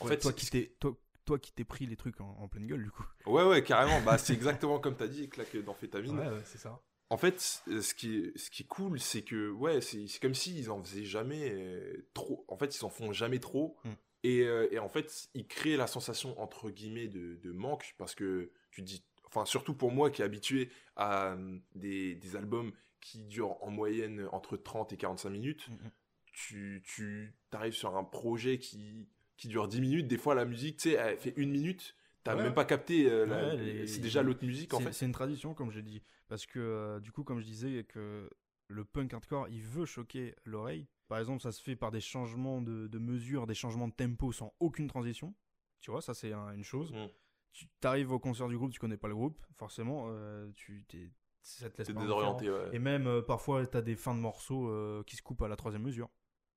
en Ouais, fait, toi qui t'es toi, toi qui t'es pris les trucs en, en pleine gueule du coup. ouais, ouais, carrément. Bah, c'est exactement comme t'as dit, claque d'amphétamine. ouais, c'est ça. En fait, euh, ce qui est, ce qui est cool, c'est que ouais, c'est c'est comme s'ils en faisaient jamais euh, trop. En fait, ils s'en font jamais trop. Mm. Et, euh, et en fait, ils créent la sensation entre guillemets de, de manque parce que tu te dis, enfin surtout pour moi qui est habitué à euh, des, des albums qui durent en moyenne entre 30 et 45 minutes, Mhm. tu, tu arrives sur un projet qui, qui dure 10 minutes. Des fois, la musique, tu sais, elle fait une minute. T'as Ouais. même pas capté. euh, la- Ouais, les- c'est déjà l'autre musique en fait. c'est une tradition, comme j'ai dit. Parce que, euh, du coup, comme je disais, que le punk hardcore, il veut choquer l'oreille. Par exemple, ça se fait par des changements de, de mesure, des changements de tempo sans aucune transition. Tu vois, ça, c'est un- une chose. Mm. Tu arrives au concert du groupe, tu connais pas le groupe, forcément, euh, tu t'es, ça te laisse T'es pas désorienté, ouais. Et même, euh, parfois, tu as des fins de morceaux euh, qui se coupent à la troisième mesure.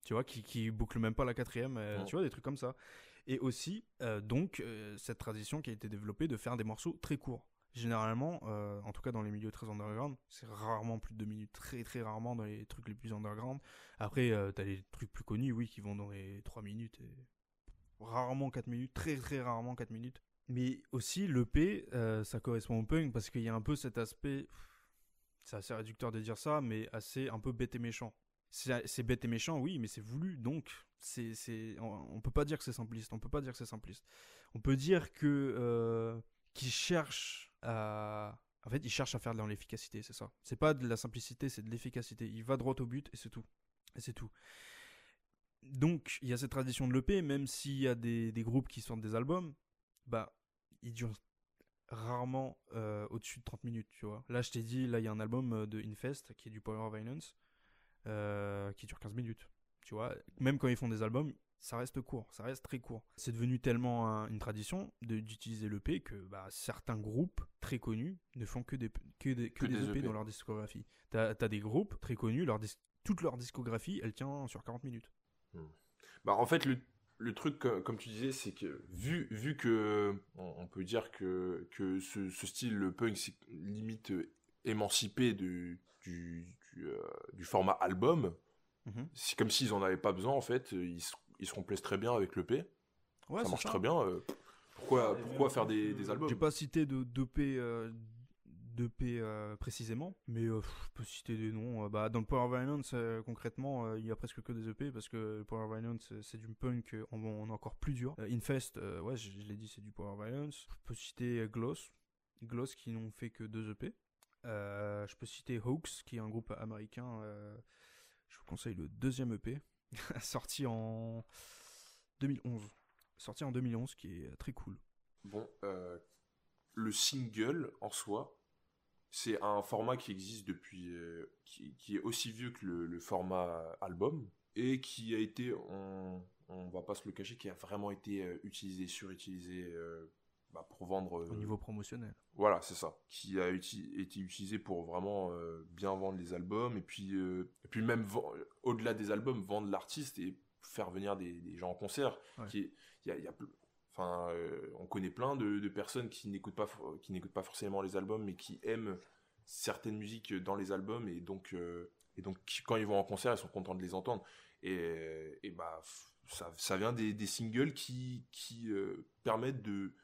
Tu vois, qui, qui bouclent même pas la quatrième. euh, Mm. Tu vois, des trucs comme ça. Et aussi, donc, cette tradition qui a été développée de faire des morceaux très courts. Généralement, euh, en tout cas dans les milieux très underground, c'est rarement plus de deux minutes, très très rarement dans les trucs les plus underground. Après, euh, t'as les trucs plus connus, oui, qui vont dans les 3 minutes et rarement 4 minutes, très très rarement 4 minutes. Mais aussi, l'EP, euh, ça correspond au punk parce qu'il y a un peu cet aspect, c'est assez réducteur de dire ça, mais assez un peu bête et méchant. C'est bête et méchant, oui, mais c'est voulu, donc c'est, on, on peut pas dire que c'est simpliste. On peut pas dire que c'est simpliste. On peut dire que qu'ils cherchent à, en fait, ils cherchent à faire dans l'efficacité, c'est ça. C'est pas de la simplicité, c'est de l'efficacité. Il va droit au but et c'est tout. Et c'est tout. Donc, il y a cette tradition de l'EP, même s'il y a des, des groupes qui sortent des albums, bah, ils durent rarement euh, au-dessus de 30 minutes, tu vois. Là, je t'ai dit, là, il y a un album euh, de Infest qui est du Power of Violence euh, qui dure 15 minutes. Tu vois, même quand ils font des albums, ça reste court, ça reste très court. C'est devenu tellement un- une tradition d'utiliser l'EP que bah, certains groupes très connus ne font que des, que des, que Que des des EP EP. dans leur discographie. T'as as des groupes très connus, leur toute leur discographie, elle tient sur 40 minutes. Bah, en fait, le, le truc, co- comme tu disais, c'est que vu, vu que on, on peut dire que, que ce, ce style, le punk, c'est limite euh, émancipé de, du, du, euh, du format album, Mhm. c'est comme s'ils en avaient pas besoin, en fait. Ils, se- ils se complaisent très bien avec l'EP. Ouais, ça marche très bien. euh, pourquoi, pourquoi faire des, des albums? J'ai pas cité de d'EP euh, d'EP, euh, précisément, mais euh, je peux citer des noms. Euh, bah, dans le Power Violence, euh, concrètement, euh, il y a presque que des EP parce que le Power Violence, euh, c'est du punk euh, en, en encore plus dur. Euh, Infest, euh, ouais, je, je l'ai dit, c'est du Power Violence. Je peux citer euh, Gloss, Gloss qui n'ont fait que deux EP. Euh, je peux citer Hawks, qui est un groupe américain. euh, je vous conseille le deuxième EP, sorti en 2011. Sorti en 2011, qui est très cool. Bon, euh, le single en soi, c'est un format qui existe depuis, euh, qui, est aussi vieux que le, format album et qui a été, on, on va pas se le cacher, qui a vraiment été euh, utilisé, surutilisé euh, bah, pour vendre. euh, Au niveau promotionnel. Voilà, c'est ça. Qui a uti- été utilisé pour vraiment euh, bien vendre les albums et puis, euh, et puis même au-delà des albums, vendre l'artiste et faire venir des, des gens en concert. Ouais. Qui y a, y a enfin, euh, on connaît plein de, de personnes qui n'écoutent pas, for- qui n'écoutent pas forcément les albums mais qui aiment certaines musiques dans les albums et donc, euh, et donc quand ils vont en concert, ils sont contents de les entendre. Et, et bah, ça, ça vient des, des singles qui, qui euh, permettent de,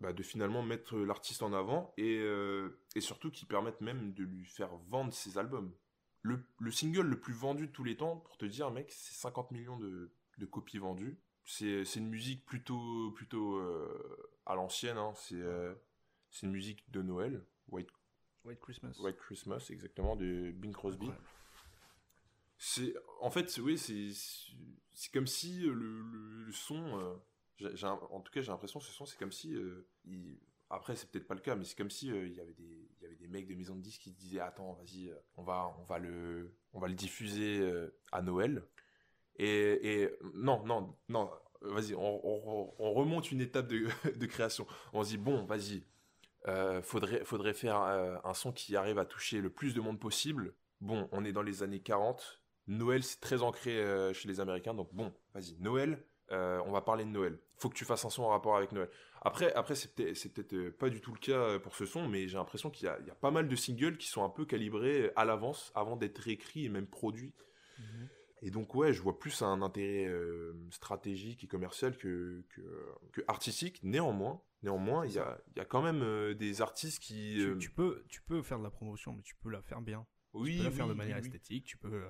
bah, de finalement mettre l'artiste en avant et, euh, et surtout qui permettent même de lui faire vendre ses albums. Le, le single le plus vendu de tous les temps, pour te dire, mec, c'est 50 millions de, de copies vendues. C'est c'est une musique plutôt, plutôt euh, à l'ancienne, hein. c'est euh, c'est une musique de Noël, White, White Christmas. White Christmas, exactement, de Bing Crosby. C'est, en fait, oui, c'est, c'est comme si euh, le, le, le son, euh, en tout cas, j'ai l'impression ce son, c'est comme si, euh, après, c'est peut-être pas le cas, mais c'est comme si euh, il y avait des, il y avait des mecs de maison de disques qui disaient, attends, vas-y, euh, on va, on va le, on va le diffuser à Noël. Et, non, non, non, vas-y, on, on- on remonte une étape de, de création. On se dit, bon, vas-y, faudrait, faudrait faire un son qui arrive à toucher le plus de monde possible. Bon, on est dans les années 40. Noël, c'est très ancré chez les Américains. Donc bon, vas-y, Noël, euh, on va parler de Noël. Faut que tu fasses un son en rapport avec Noël. Après, après c'est peut-être euh, pas du tout le cas euh, pour ce son, mais j'ai l'impression qu'il y, a- il y a pas mal de singles qui sont un peu calibrés à l'avance avant d'être réécrits et même produits. Et donc ouais, je vois plus un intérêt euh, stratégique et commercial que, que, que artistique. Néanmoins, néanmoins, il y a, il y a quand même euh, des artistes qui... Tu, tu peux, tu peux faire de la promotion, mais tu peux la faire bien. oui, tu peux la faire oui, de manière oui. esthétique, tu peux,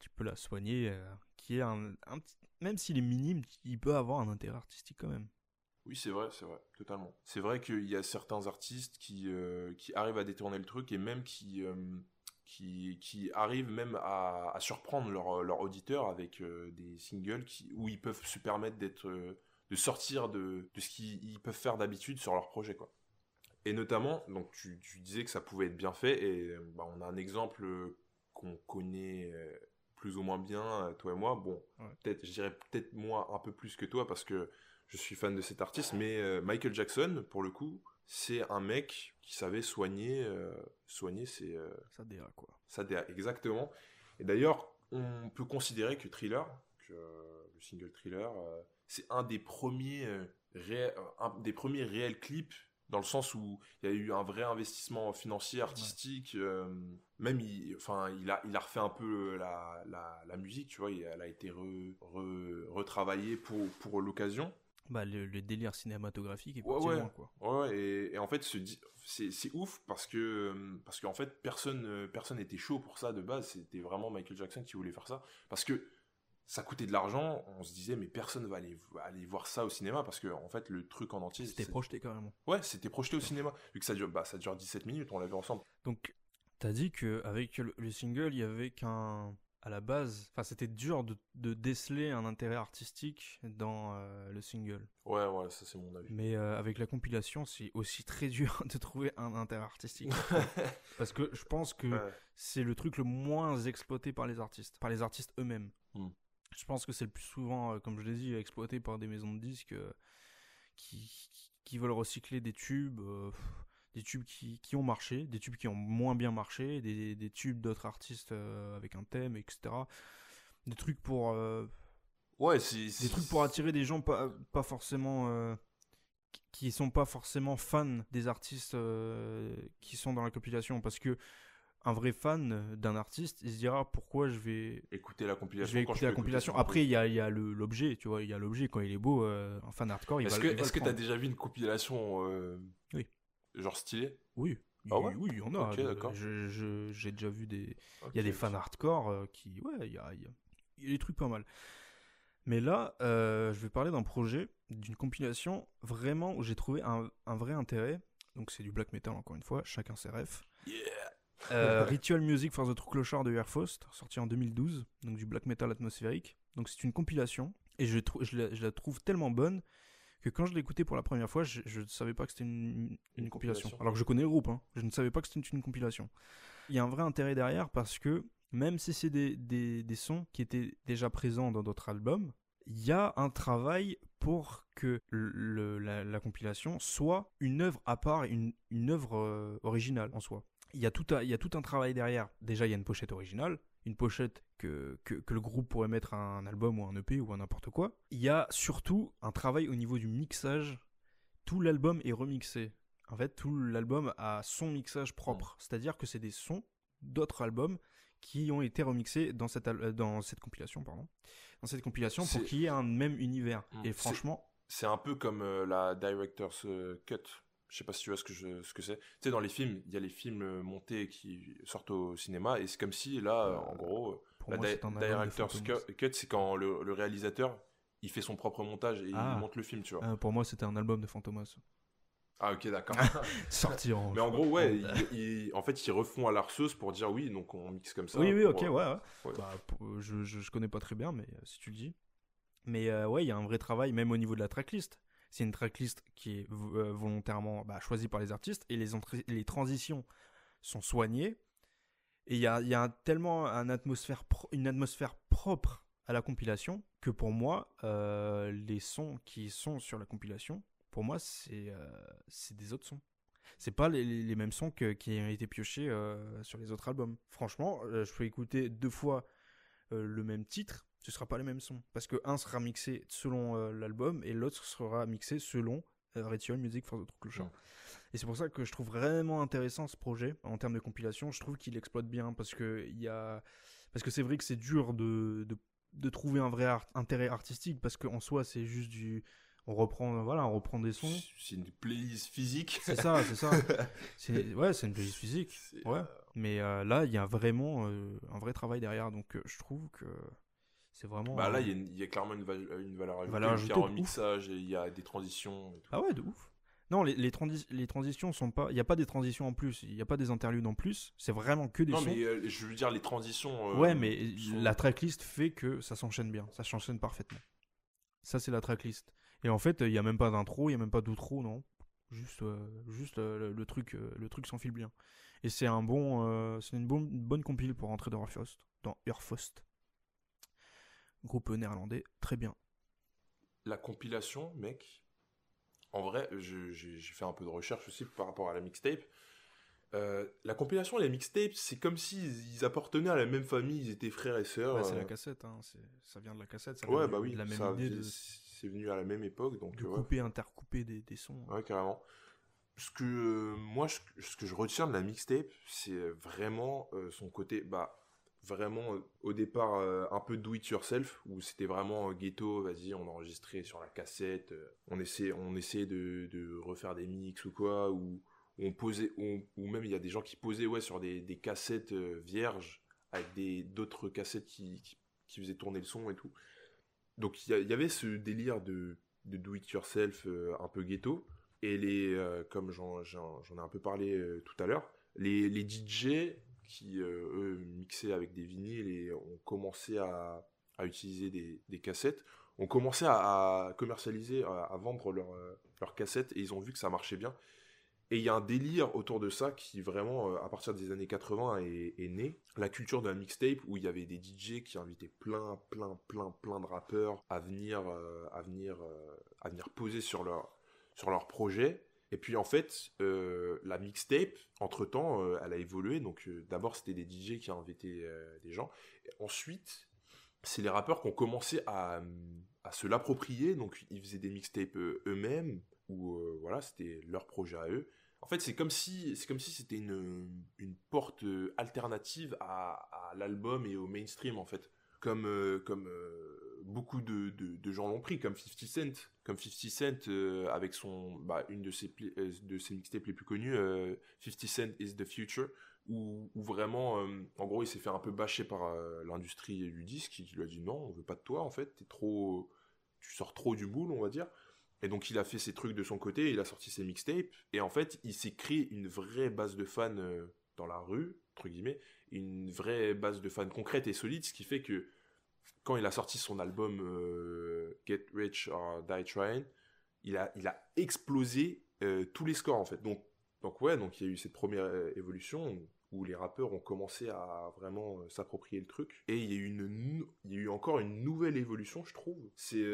tu peux la soigner, euh, qui est un, petit, même s'il est minime, il peut avoir un intérêt artistique quand même. Oui, c'est vrai, c'est vrai, totalement. C'est vrai qu'il y a certains artistes qui, euh, qui arrivent à détourner le truc et même qui, euh, qui, qui arrivent même à, à surprendre leur, leur auditeur avec des singles qui, où ils peuvent se permettre d'être, de sortir de, de ce qu'ils ils peuvent faire d'habitude sur leur projet, quoi. Et notamment, donc tu, tu disais que ça pouvait être bien fait et bah, on a un exemple qu'on connaît plus ou moins bien, euh, toi et moi. Bon, Ouais. peut-être, je dirais peut-être moi un peu plus que toi parce que je suis fan de cet artiste, mais euh, Michael Jackson, pour le coup, c'est un mec qui savait soigner, euh, soigner ses, euh, Ça DA quoi. sa DA, exactement. Et d'ailleurs, on peut considérer que Thriller, que le single Thriller, c'est un des premiers, un des premiers réels clips dans le sens où il y a eu un vrai investissement financier, artistique. euh, même, il, enfin, il a, il a refait un peu la, la, la musique, tu vois. Elle a été re- re- retravaillée pour, pour l'occasion. Bah, le, le délire cinématographique est Ouais, ouais. quoi. Ouais, et, et en fait, c'est c'est ouf parce que parce qu'en fait, personne euh, personne n'était chaud pour ça de base. C'était vraiment Michael Jackson qui voulait faire ça parce que ça coûtait de l'argent. On se disait mais personne va aller aller voir ça au cinéma parce que en fait le truc en entier C'était projeté carrément. Ouais, c'était projeté au cinéma vu que ça dure bah ça dure 17 minutes. On l'a vu ensemble. Donc, t'as dit qu'avec le, le single, il y avait qu'un. À la base, enfin, c'était dur de, de déceler un intérêt artistique dans euh, le single. Ouais, ouais, ça c'est mon avis. Mais euh, avec la compilation, c'est aussi très dur de trouver un intérêt artistique. Parce que je pense que Ouais. c'est le truc le moins exploité par les artistes, par les artistes eux-mêmes. Hmm. Je pense que c'est le plus souvent, euh, comme je l'ai dit, exploité par des maisons de disques euh, qui, qui, veulent recycler des tubes, euh, des tubes qui, qui ont marché, des tubes qui ont moins bien marché, des, des tubes d'autres artistes euh, avec un thème, etc. Des trucs pour, euh, Ouais, c'est des trucs pour attirer des gens pas, pas forcément qui- sont pas forcément fans des artistes qui sont dans la compilation parce que un vrai fan d'un artiste il se dira pourquoi je vais écouter la compilation. je vais la écouter après il y a, y a l'objet tu vois il y a l'objet quand il est beau euh, un fan hardcore il Est-ce va que il va est-ce que t'as déjà vu une compilation euh, Oui. genre stylée? Oui Ah ouais? Oui, oui, il y en a. Ok, de- d'accord. je- J'ai déjà vu des, Il y a des fans hardcore euh, qui. Ouais, il y a, il y a- y a des trucs pas mal. Mais là, euh, je vais parler d'un projet, d'une compilation vraiment où j'ai trouvé un, un vrai intérêt. Donc c'est du black metal encore une fois, chacun ses refs. Yeah. Euh, Ritual Music for the True Clochard de Airfaust, sorti en 2012, donc du black metal atmosphérique. Donc c'est une compilation et je, la, je la trouve tellement bonne que quand je l'ai écoutée pour la première fois, je ne savais pas que c'était une, une Une compilation. compilation. Alors que je connais le groupe, hein, je ne savais pas que c'était une, une compilation. Il y a un vrai intérêt derrière parce que même si c'est des, des, des sons qui étaient déjà présents dans d'autres albums, il y a un travail pour que le- la, la compilation soit une œuvre à part, une, une œuvre euh, originale en soi. Il y, a tout un, il y a tout un travail derrière. Déjà, il y a une pochette originale, une pochette que, que, que le groupe pourrait mettre à un album ou un EP ou à n'importe quoi. Il y a surtout un travail au niveau du mixage. Tout l'album est remixé. En fait, tout l'album a son mixage propre. C'est-à-dire que c'est des sons d'autres albums qui ont été remixés dans cette, dans cette compilation. Pardon. Dans cette compilation pour qu'il y ait un même univers. Mm. Et franchement, C'est un peu comme euh, la director's euh, cut. Je sais pas si tu vois ce que je, ce que c'est. Tu sais, dans les films, il y a les films euh, montés qui sortent au cinéma, et c'est comme si là, euh, en gros, euh, la moi, director's cut, c'est quand le, le réalisateur il fait son propre montage et Ah. il monte le film, tu vois. Euh, pour moi, c'était un album de Fantomas. Ah, ok, d'accord. Sorti en. Mais en gros, ouais, ils- ils- en fait, ils refont à l'arceuse pour dire oui, donc on mixe comme ça. oui, oui, ok, ouais. ouais. ouais. Bah, je, je, je connais pas très bien, mais si tu le dis. Mais euh, ouais, il y a un vrai travail, même au niveau de la tracklist. C'est une tracklist qui est euh, volontairement bah, choisie par les artistes et les, les transitions sont soignées. Et il y a, y a tellement atmosphère une atmosphère propre à la compilation que pour moi, euh, les sons qui sont sur la compilation, pour moi, c'est euh, des autres sons. c'est pas les, les- mêmes sons qui ont été piochés sur les autres albums. Franchement, je peux écouter deux fois le même titre, ce sera pas les mêmes sons. Parce que un sera mixé selon euh, l'album et l'autre sera mixé selon euh, Ritual Music for the True. Mm. Et c'est pour ça que je trouve vraiment intéressant ce projet en termes de compilation. Je trouve qu'il exploite bien parce que il y a parce que c'est vrai que c'est dur de, de, de trouver un vrai art- intérêt artistique parce qu'en soi c'est juste du on reprend voilà on reprend des sons. C'est une playlist physique. C'est ça, c'est ça. Ouais, c'est une playlist physique. Ouais. euh, Mais euh, là, il y a vraiment euh, un vrai travail derrière, donc euh, je trouve que c'est vraiment. Bah là, euh, il y, a y clairement une, val- une valeur ajoutée. Valeur il y a un remixage, et il y a des transitions. et tout. Ah ouais, de ouf. Non, les, les, transi- les transitions sont pas. Il n'y a pas des transitions en plus, il n'y a pas des interludes en plus, c'est vraiment que des non, sons. mais euh, je veux dire, les transitions. euh, ouais, mais sont- la tracklist fait que ça s'enchaîne bien, ça s'enchaîne parfaitement. Ça, c'est la tracklist. Et en fait, il n'y a même pas d'intro, il n'y a même pas d'outro, non. Juste, euh, juste le, le truc, le truc s'enfile bien. Et c'est un bon, c'est une, bonne une bonne compile pour rentrer dans Urfost. Groupe néerlandais, très bien. La compilation, mec. En vrai, j'ai fait un peu de recherche aussi par rapport à la mixtape. Euh, la compilation et la mixtape, c'est comme s'ils ils appartenaient à la même famille, ils étaient frères et sœurs. Ouais, c'est euh, la cassette, hein, ça vient de la cassette, ça Ouais, bah de oui, la même ça- idée de, c'est venu à la même époque, donc de euh, ouais. couper, intercouper des, des sons. Ouais, carrément. Ce que euh, moi, je- ce que je retiens de la mixtape, c'est vraiment son côté, bah, vraiment euh, au départ euh, un peu do it yourself, où c'était vraiment euh, ghetto, vas-y, on enregistrait sur la cassette, on essaie, on essayait de, refaire des mix ou quoi, ou on posait, ou même il y a des gens qui posaient ouais sur des, cassettes vierges avec des d'autres cassettes qui, qui, faisaient tourner le son et tout. Donc il y, avait ce délire de, de do it yourself un peu ghetto. Et les, comme j'en, ai un peu parlé tout à l'heure, les, les DJ qui, euh, eux, mixaient avec des vinyles et ont commencé à, utiliser des, cassettes, ont commencé à, commercialiser, à, vendre leurs euh, leurs cassettes et ils ont vu que ça marchait bien. Et il y a un délire autour de ça qui vraiment, euh, à partir des années 80, est, né. La culture de la mixtape où il y avait des DJ qui invitaient plein, plein, plein, plein de rappeurs à venir, à venir, à venir poser sur leur, sur leur projet. Et puis en fait, euh, la mixtape, entre-temps, euh, elle a évolué. Donc euh, d'abord, c'était des DJ qui invitaient des gens. Ensuite, c'est les rappeurs qui ont commencé à, se l'approprier. Donc ils faisaient des mixtapes eux-mêmes, ou voilà, c'était leur projet à eux. En fait, c'est comme si c'était une, porte alternative à, à l'album et au mainstream en fait. Comme comme beaucoup de, gens l'ont pris, comme 50 Cent, comme 50 Cent euh, avec son bah, une de ses pli- euh, de ses mixtapes les plus connues, euh, 50 Cent is the future, où, vraiment, euh, en gros, il s'est fait un peu bâcher par euh, l'industrie du disque, qui lui a dit non, on veut pas de toi en fait, t'es trop, tu sors trop du moule, on va dire. Et donc il a fait ses trucs de son côté, il a sorti ses mixtapes, et en fait il s'est créé une vraie base de fans euh, dans la rue, entre guillemets, une vraie base de fans concrète et solide, ce qui fait que quand il a sorti son album euh, Get Rich or Die Trying, il a, il a explosé euh, tous les scores en fait. Donc, donc ouais, donc il y a eu cette première euh, évolution où les rappeurs ont commencé à vraiment s'approprier le truc. Et il y, a eu une, il y a eu encore une nouvelle évolution, je trouve. C'est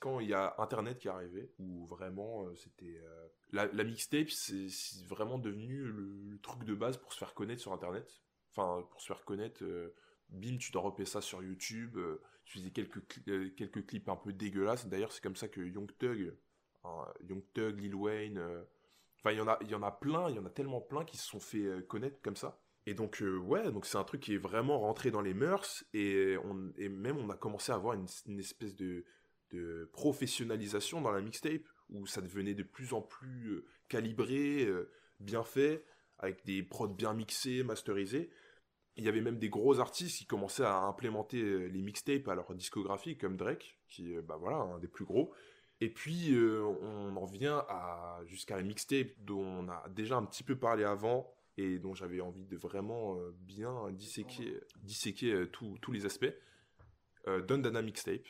quand il y a Internet qui est arrivé, où vraiment c'était... la, mixtape, c'est vraiment devenu le, truc de base pour se faire connaître sur Internet. Enfin, pour se faire connaître, bim, tu dois repérer ça sur YouTube. euh, tu faisais quelques, euh, quelques clips un peu dégueulasses. D'ailleurs, c'est comme ça que Young Thug, hein, Young Thug, Lil Wayne... euh, Enfin, il y en a, il y en a plein, il y en a tellement plein qui se sont fait connaître comme ça. Et donc, ouais, donc c'est un truc qui est vraiment rentré dans les mœurs et, on, et même on a commencé à avoir une, espèce de, de professionnalisation dans la mixtape où ça devenait de plus en plus calibré, bien fait, avec des prods bien mixés, masterisés. Il y avait même des gros artistes qui commençaient à implémenter euh, les mixtapes à leur discographie, comme Drake, qui est bah voilà, un des plus gros. Et puis, euh, on en vient à, jusqu'à la mixtape dont on a déjà un petit peu parlé avant et dont j'avais envie de vraiment euh, bien disséquer, disséquer euh, tous- tous les aspects. Euh, Dundana Mixtape,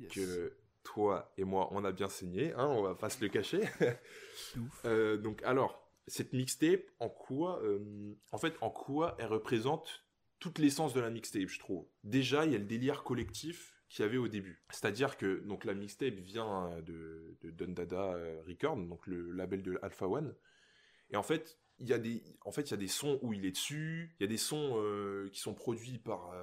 Yes. que toi et moi, on a bien saigné, hein, on va pas se le cacher. Euh, donc, alors, cette mixtape, en quoi, euh, en fait, en quoi elle représente toute l'essence de la mixtape, je trouve. Déjà, il y a le délire collectif qu'il y avait au début. C'est-à-dire que donc la mixtape vient euh, de, de Dundada euh, Record, donc le label de Alpha One. Et en fait, il y a des, en fait, il y a des sons où il est dessus. Il y a des sons euh, qui sont produits par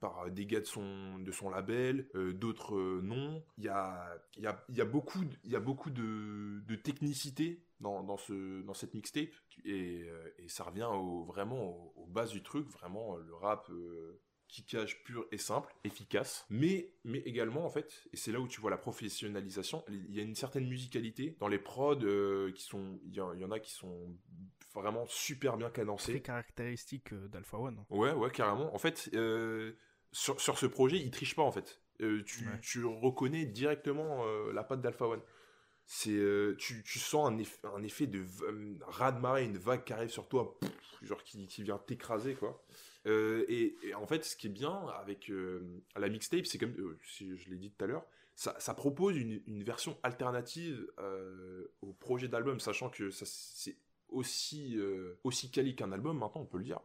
par des gars de son de son label, euh, d'autres euh, non. Il y a y a y a beaucoup y a beaucoup de, de technicité dans, dans ce dans cette mixtape et, euh, et ça revient au, vraiment aux, aux bases du truc, vraiment euh, le rap. euh, kickage pur et simple, efficace, mais, mais également en fait, et c'est là où tu vois la professionnalisation, il y a une certaine musicalité dans les prods euh, qui sont, il y, y en a qui sont vraiment super bien Très cadencés. caractéristique euh, d'Alpha One. Ouais, ouais, carrément. En fait, euh, sur, sur ce projet, il triche pas en fait. Euh, tu, Ouais. tu reconnais directement euh, la patte d'Alpha One. C'est, euh, tu, tu sens un, eff- un effet de v- euh, raz-de-marée, une vague qui arrive sur toi, genre qui, qui vient t'écraser quoi. Et, et en fait, ce qui est bien avec la mixtape, c'est comme si je l'ai dit tout à l'heure, ça, ça propose une, une version alternative au projet d'album, sachant que ça, c'est aussi, euh, aussi quali qu'un album maintenant, on peut le dire.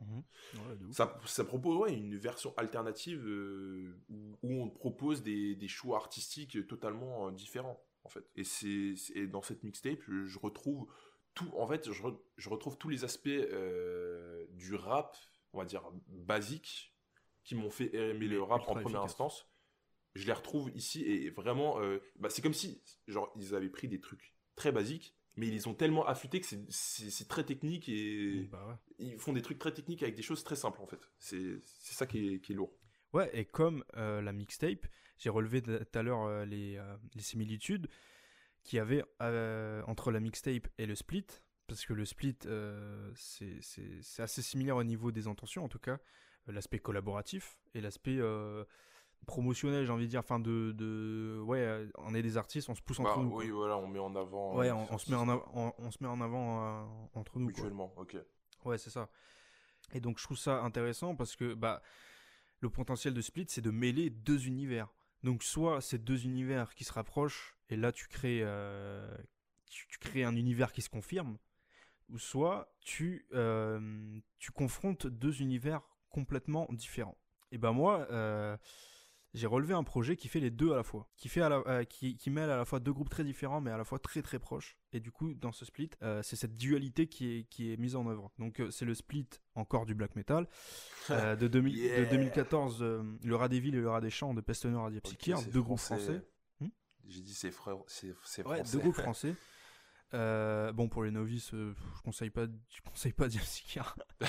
Ouais, ouf. Ça, ça propose ouais, une version alternative euh, où, où on propose des, des choix artistiques totalement euh, différents en fait. Et c'est et dans cette mixtape, je, retrouve tout. En fait, je, re- je retrouve tous les aspects euh, du rap, on va dire basique, qui m'ont fait aimer le rap en première efficace. instance. Je les retrouve ici et vraiment, euh, bah, c'est comme si genre ils avaient pris des trucs très basiques. Mais ils les ont tellement affûtés que c'est- très technique et Bah ouais. ils font des trucs très techniques avec des choses très simples en fait. C'est ça qui est, qui est lourd. Ouais, et comme euh, la mixtape, j'ai relevé tout à l'heure euh, les, euh, les similitudes qu'il y avait entre la mixtape et le split, parce que le split, c'est assez similaire au niveau des intentions, en tout cas, l'aspect collaboratif et l'aspect promotionnel, j'ai envie de dire, enfin de, de... Ouais, euh, on est des artistes, on se pousse entre Bah, nous. quoi. oui, voilà, on met en avant. Ouais, euh, on, on se met en av- on, on se met en avant euh, entre nous. quoi. mutuellement. Ok. Ouais, c'est ça. Et donc je trouve ça intéressant parce que bah le potentiel de Split, c'est de mêler deux univers. Donc soit ces deux univers qui se rapprochent et là tu crées euh, tu, tu crées un univers qui se confirme, ou soit tu euh, tu confrontes deux univers complètement différents. Et ben moi j'ai relevé un projet qui fait les deux à la fois, qui fait à la- euh, qui, qui mêle à la fois deux groupes très différents mais à la fois très très proches. Et du coup, dans ce split, euh, c'est cette dualité qui est, qui est mise en œuvre. Donc euh, c'est le split encore du black metal euh, de, 2000 Yeah. de 2014, euh, le rat des villes et le rat des champs de et Diapsychia, Ok, c'est deux groupes français. Hmm J'ai dit c'est frère, c'est Ouais, français. deux groupes français. Euh, bon, pour les novices, euh, je conseille pas, je conseille pas Diapsychia.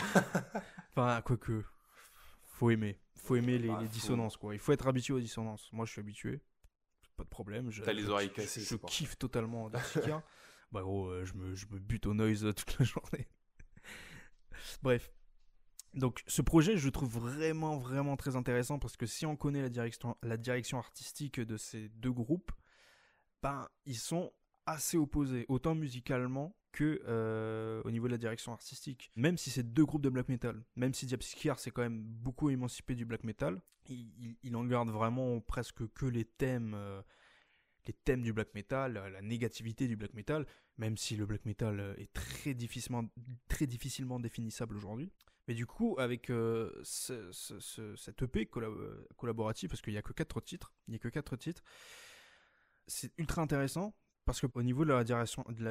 enfin, quoique, faut aimer, faut aimer les, Bah, les dissonances quoi. Il faut être habitué aux dissonances. Moi, je suis habitué, pas de problème. Je, T'as les oreilles cassées, Je, kiffe totalement Diapsychia. bah gros, euh, je me, je me bute au noise euh, toute la journée. Bref. Donc ce projet, je le trouve vraiment, vraiment très intéressant parce que si on connaît la direction, la direction artistique de ces deux groupes, ben, ils sont assez opposés, autant musicalement que euh, au niveau de la direction artistique. Même si c'est deux groupes de black metal, même si Diapsychiar c'est quand même beaucoup émancipé du black metal, il, en garde vraiment presque que les thèmes, euh, les thèmes du black metal, la, négativité du black metal, même si le black metal euh, est très difficilement, très difficilement définissable aujourd'hui. Mais du coup, avec ce, ce- ce- cette EP collab- collaborative, parce qu'il n'y a que quatre titres, il n'y a que quatre titres, c'est ultra intéressant parce qu'au niveau de la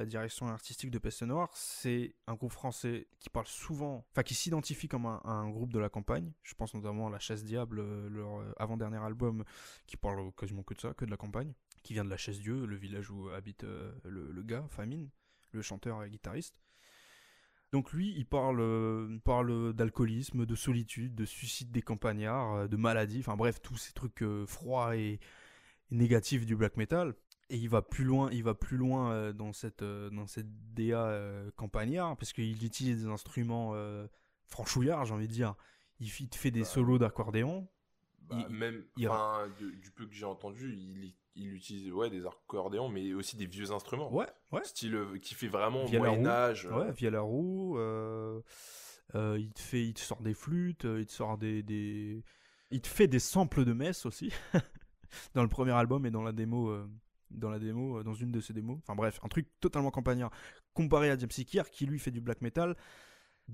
direction, artistique de Peste Noire, c'est un groupe français qui parle souvent, enfin qui s'identifie comme un, groupe de la campagne. Je pense notamment à La Chaise Diable, euh, leur euh, avant-dernier album, qui parle quasiment que de ça, que de la campagne, qui vient de La Chaise Dieu, le village où habite euh, le, gars, Famine, le chanteur et guitariste. Donc lui, il parle, d'alcoolisme, de solitude, de suicide des campagnards, de maladie, enfin bref, tous ces trucs froids et négatifs du black metal. Et il va plus loin, il va plus loin euh, dans cette euh, dans cette DA euh, campagnard parce qu'il utilise des instruments franchouillards, j'ai envie de dire. Il, te fait des Bah, solos d'accordéon. Bah, il- même, il- enfin, du, du peu que j'ai entendu, il, il utilise ouais, des accordéons, mais aussi des vieux instruments. Ouais, ouais. Style qui fait vraiment Via Moyen roue. Âge. euh, Ouais, via la roue. euh, euh, il te fait, il te sort des flûtes, il te sort des, des, il te fait des samples de messe aussi dans le premier album et dans la démo, dans la démo, euh, dans une de ses démos. Enfin bref, un truc totalement campagnard comparé à James qui lui fait du black metal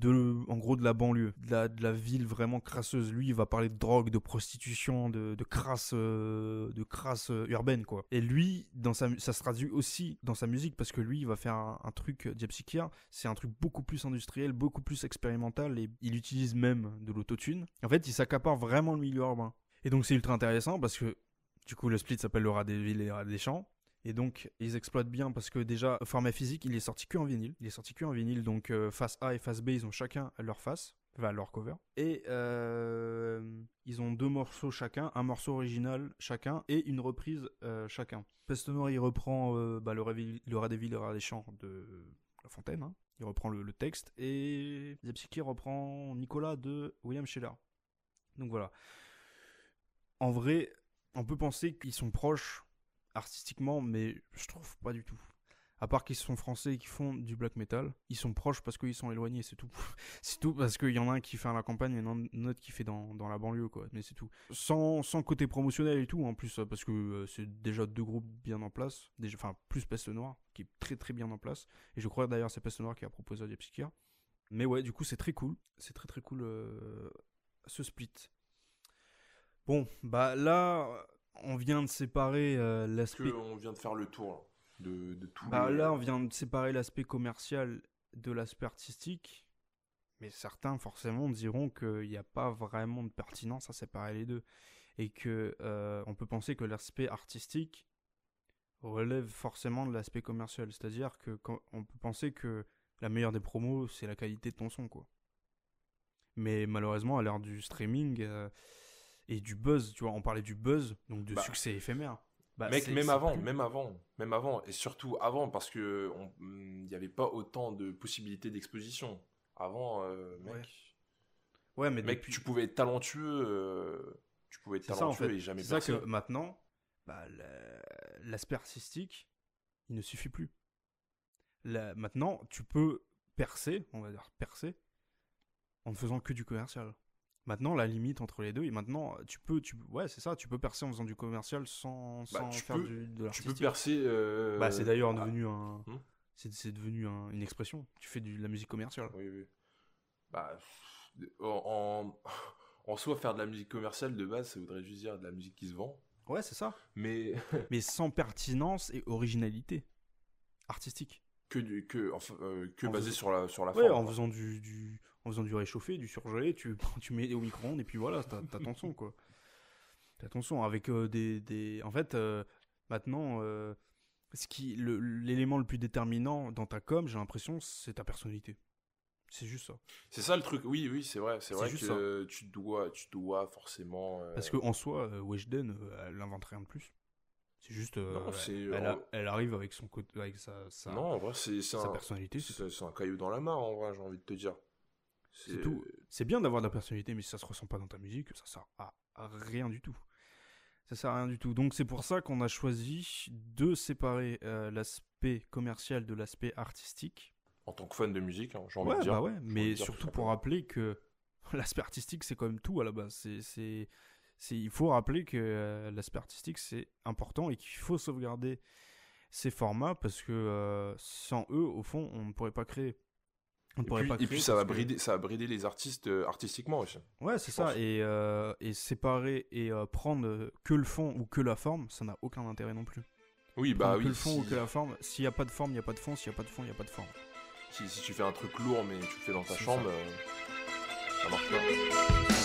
en gros, de la banlieue, de la, ville vraiment crasseuse. Lui, il va parler de drogue, de prostitution, de, crasse, euh, de crasse euh, urbaine, quoi. Et lui, dans sa, ça se traduit aussi dans sa musique parce que lui, il va faire un, un truc, Diapsychia, c'est un truc beaucoup plus industriel, beaucoup plus expérimental et il utilise même de l'autotune. En fait, il s'accapare vraiment le milieu urbain. Et donc, c'est ultra intéressant parce que, du coup, le split s'appelle Le rat des villes et le rat des champs. Et donc, ils exploitent bien parce que déjà, format physique, il est sorti que en vinyle. Il est sorti que en vinyle, donc euh, face A et face B, ils ont chacun leur face, enfin leur cover. Et euh, ils ont deux morceaux chacun, un morceau original chacun et une reprise euh, chacun. Peste il reprend bah, le, le rat des villes, le rat des champs de La Fontaine. hein. Il reprend le, le texte. Et Zepsiki reprend Nicolas de William Scheller. Donc voilà. En vrai, on peut penser qu'ils sont proches artistiquement, mais je trouve pas du tout. À part qu'ils sont français et qu'ils font du black metal, ils sont proches parce qu'ils sont éloignés, c'est tout. c'est tout parce qu'il y en a un qui fait à la campagne et un autre qui fait dans, la banlieue, quoi. Mais c'est tout. Sans, sans côté promotionnel et tout, en plus, parce que euh, c'est déjà deux groupes bien en place. Déjà, enfin, plus Peste Noire, qui est très très bien en place. Et je crois d'ailleurs c'est Peste Noire qui a proposé à. Mais ouais, du coup, c'est très cool. C'est très très cool euh, ce split. Bon, bah là, on vient de séparer euh, l'aspect. qu'on vient de faire le tour là, de, de tout Bah là, on vient de séparer l'aspect commercial de l'aspect artistique. Mais certains, forcément, diront qu'il n'y a pas vraiment de pertinence à séparer les deux. Et que euh, on peut penser que l'aspect artistique relève forcément de l'aspect commercial. C'est-à-dire que quand- on peut penser que la meilleure des promos, c'est la qualité de ton son, quoi. Mais malheureusement, à l'heure du streaming euh, et du buzz, tu vois, on parlait du buzz, donc de Bah. succès éphémère. Bah, Mec, même avant, plus- même avant, même avant, et surtout avant, parce que hum, il n'y avait pas autant de possibilités d'exposition. Avant, euh, mec, Ouais. Ouais, mais mec, depuis- tu pouvais être talentueux, euh, tu pouvais être C'est ça en talentueux fait. et jamais C'est ça que maintenant, bah, la- l'aspect artistique, il ne suffit plus. Maintenant, tu peux percer, on va dire percer, en ne faisant que du commercial. Maintenant, la limite entre les deux, et maintenant, tu peux, tu, ouais, c'est ça, tu peux percer en faisant du commercial sans, Bah, sans tu faire peux- du, de Tu peux l'artistique. percer. euh, Bah, c'est d'ailleurs ah, devenu un, Hmm. c'est c'est devenu un- une expression. Tu fais du- de la musique commerciale. Oui, oui. Bah, en, en, en soi, faire de la musique commerciale de base, ça voudrait juste dire de la musique qui se vend. Ouais, c'est ça. Mais Mais sans pertinence et originalité artistique. que, du, que, enfin, euh, que En basé faisant- sur la, sur la Ouais, forme. en quoi. faisant du, du- en faisant du réchauffé, du surgelé, tu, tu mets au micro-ondes et puis voilà, t'as ton son quoi. T'as ton son avec euh, des, des. En fait, euh, maintenant, euh, ce qui, l'élément le plus déterminant dans ta com, j'ai l'impression, c'est ta personnalité. C'est juste ça. C'est ça le truc, oui, oui, c'est vrai. C'est vrai juste que tu dois, tu dois forcément. Parce qu'en soi, Weshden, elle invente rien de plus. C'est juste. Non, elle, a- en- elle arrive avec son côté, avec sa, sa, Non, en vrai, c'est c'est sa un, personnalité. c'est un caillou dans la mare, en vrai, j'ai envie de te dire. C'est tout. C'est bien d'avoir de la personnalité, mais si ça se ressent pas dans ta musique, ça sert à, rien du tout. Ça sert à rien du tout. Donc c'est pour ça qu'on a choisi de séparer euh, l'aspect commercial de l'aspect artistique. En tant que fan de musique, hein, j'ai envie Ouais, de dire. bah ouais, mais surtout tout pour rappeler que l'aspect artistique c'est quand même tout à la base. C'est, c'est, c'est, il faut rappeler que euh, l'aspect artistique c'est important et qu'il faut sauvegarder ces formats parce que euh, sans eux, au fond, on ne pourrait pas créer. On Et pourrait puis, pas et puis créer ça, va que- brider, ça va brider les artistes euh, artistiquement aussi. Ouais, c'est ça. Et, euh, et séparer et euh, prendre euh, que le fond ou que la forme, ça n'a aucun intérêt non plus. Oui, bah Prendre oui. que le fond si, ou que la forme, s'il n'y a pas de forme, il n'y a pas de fond. S'il n'y a pas de fond, il n'y a pas de forme. si, si tu fais un truc lourd, mais tu le fais dans ta chambre, ça. ça marche pas.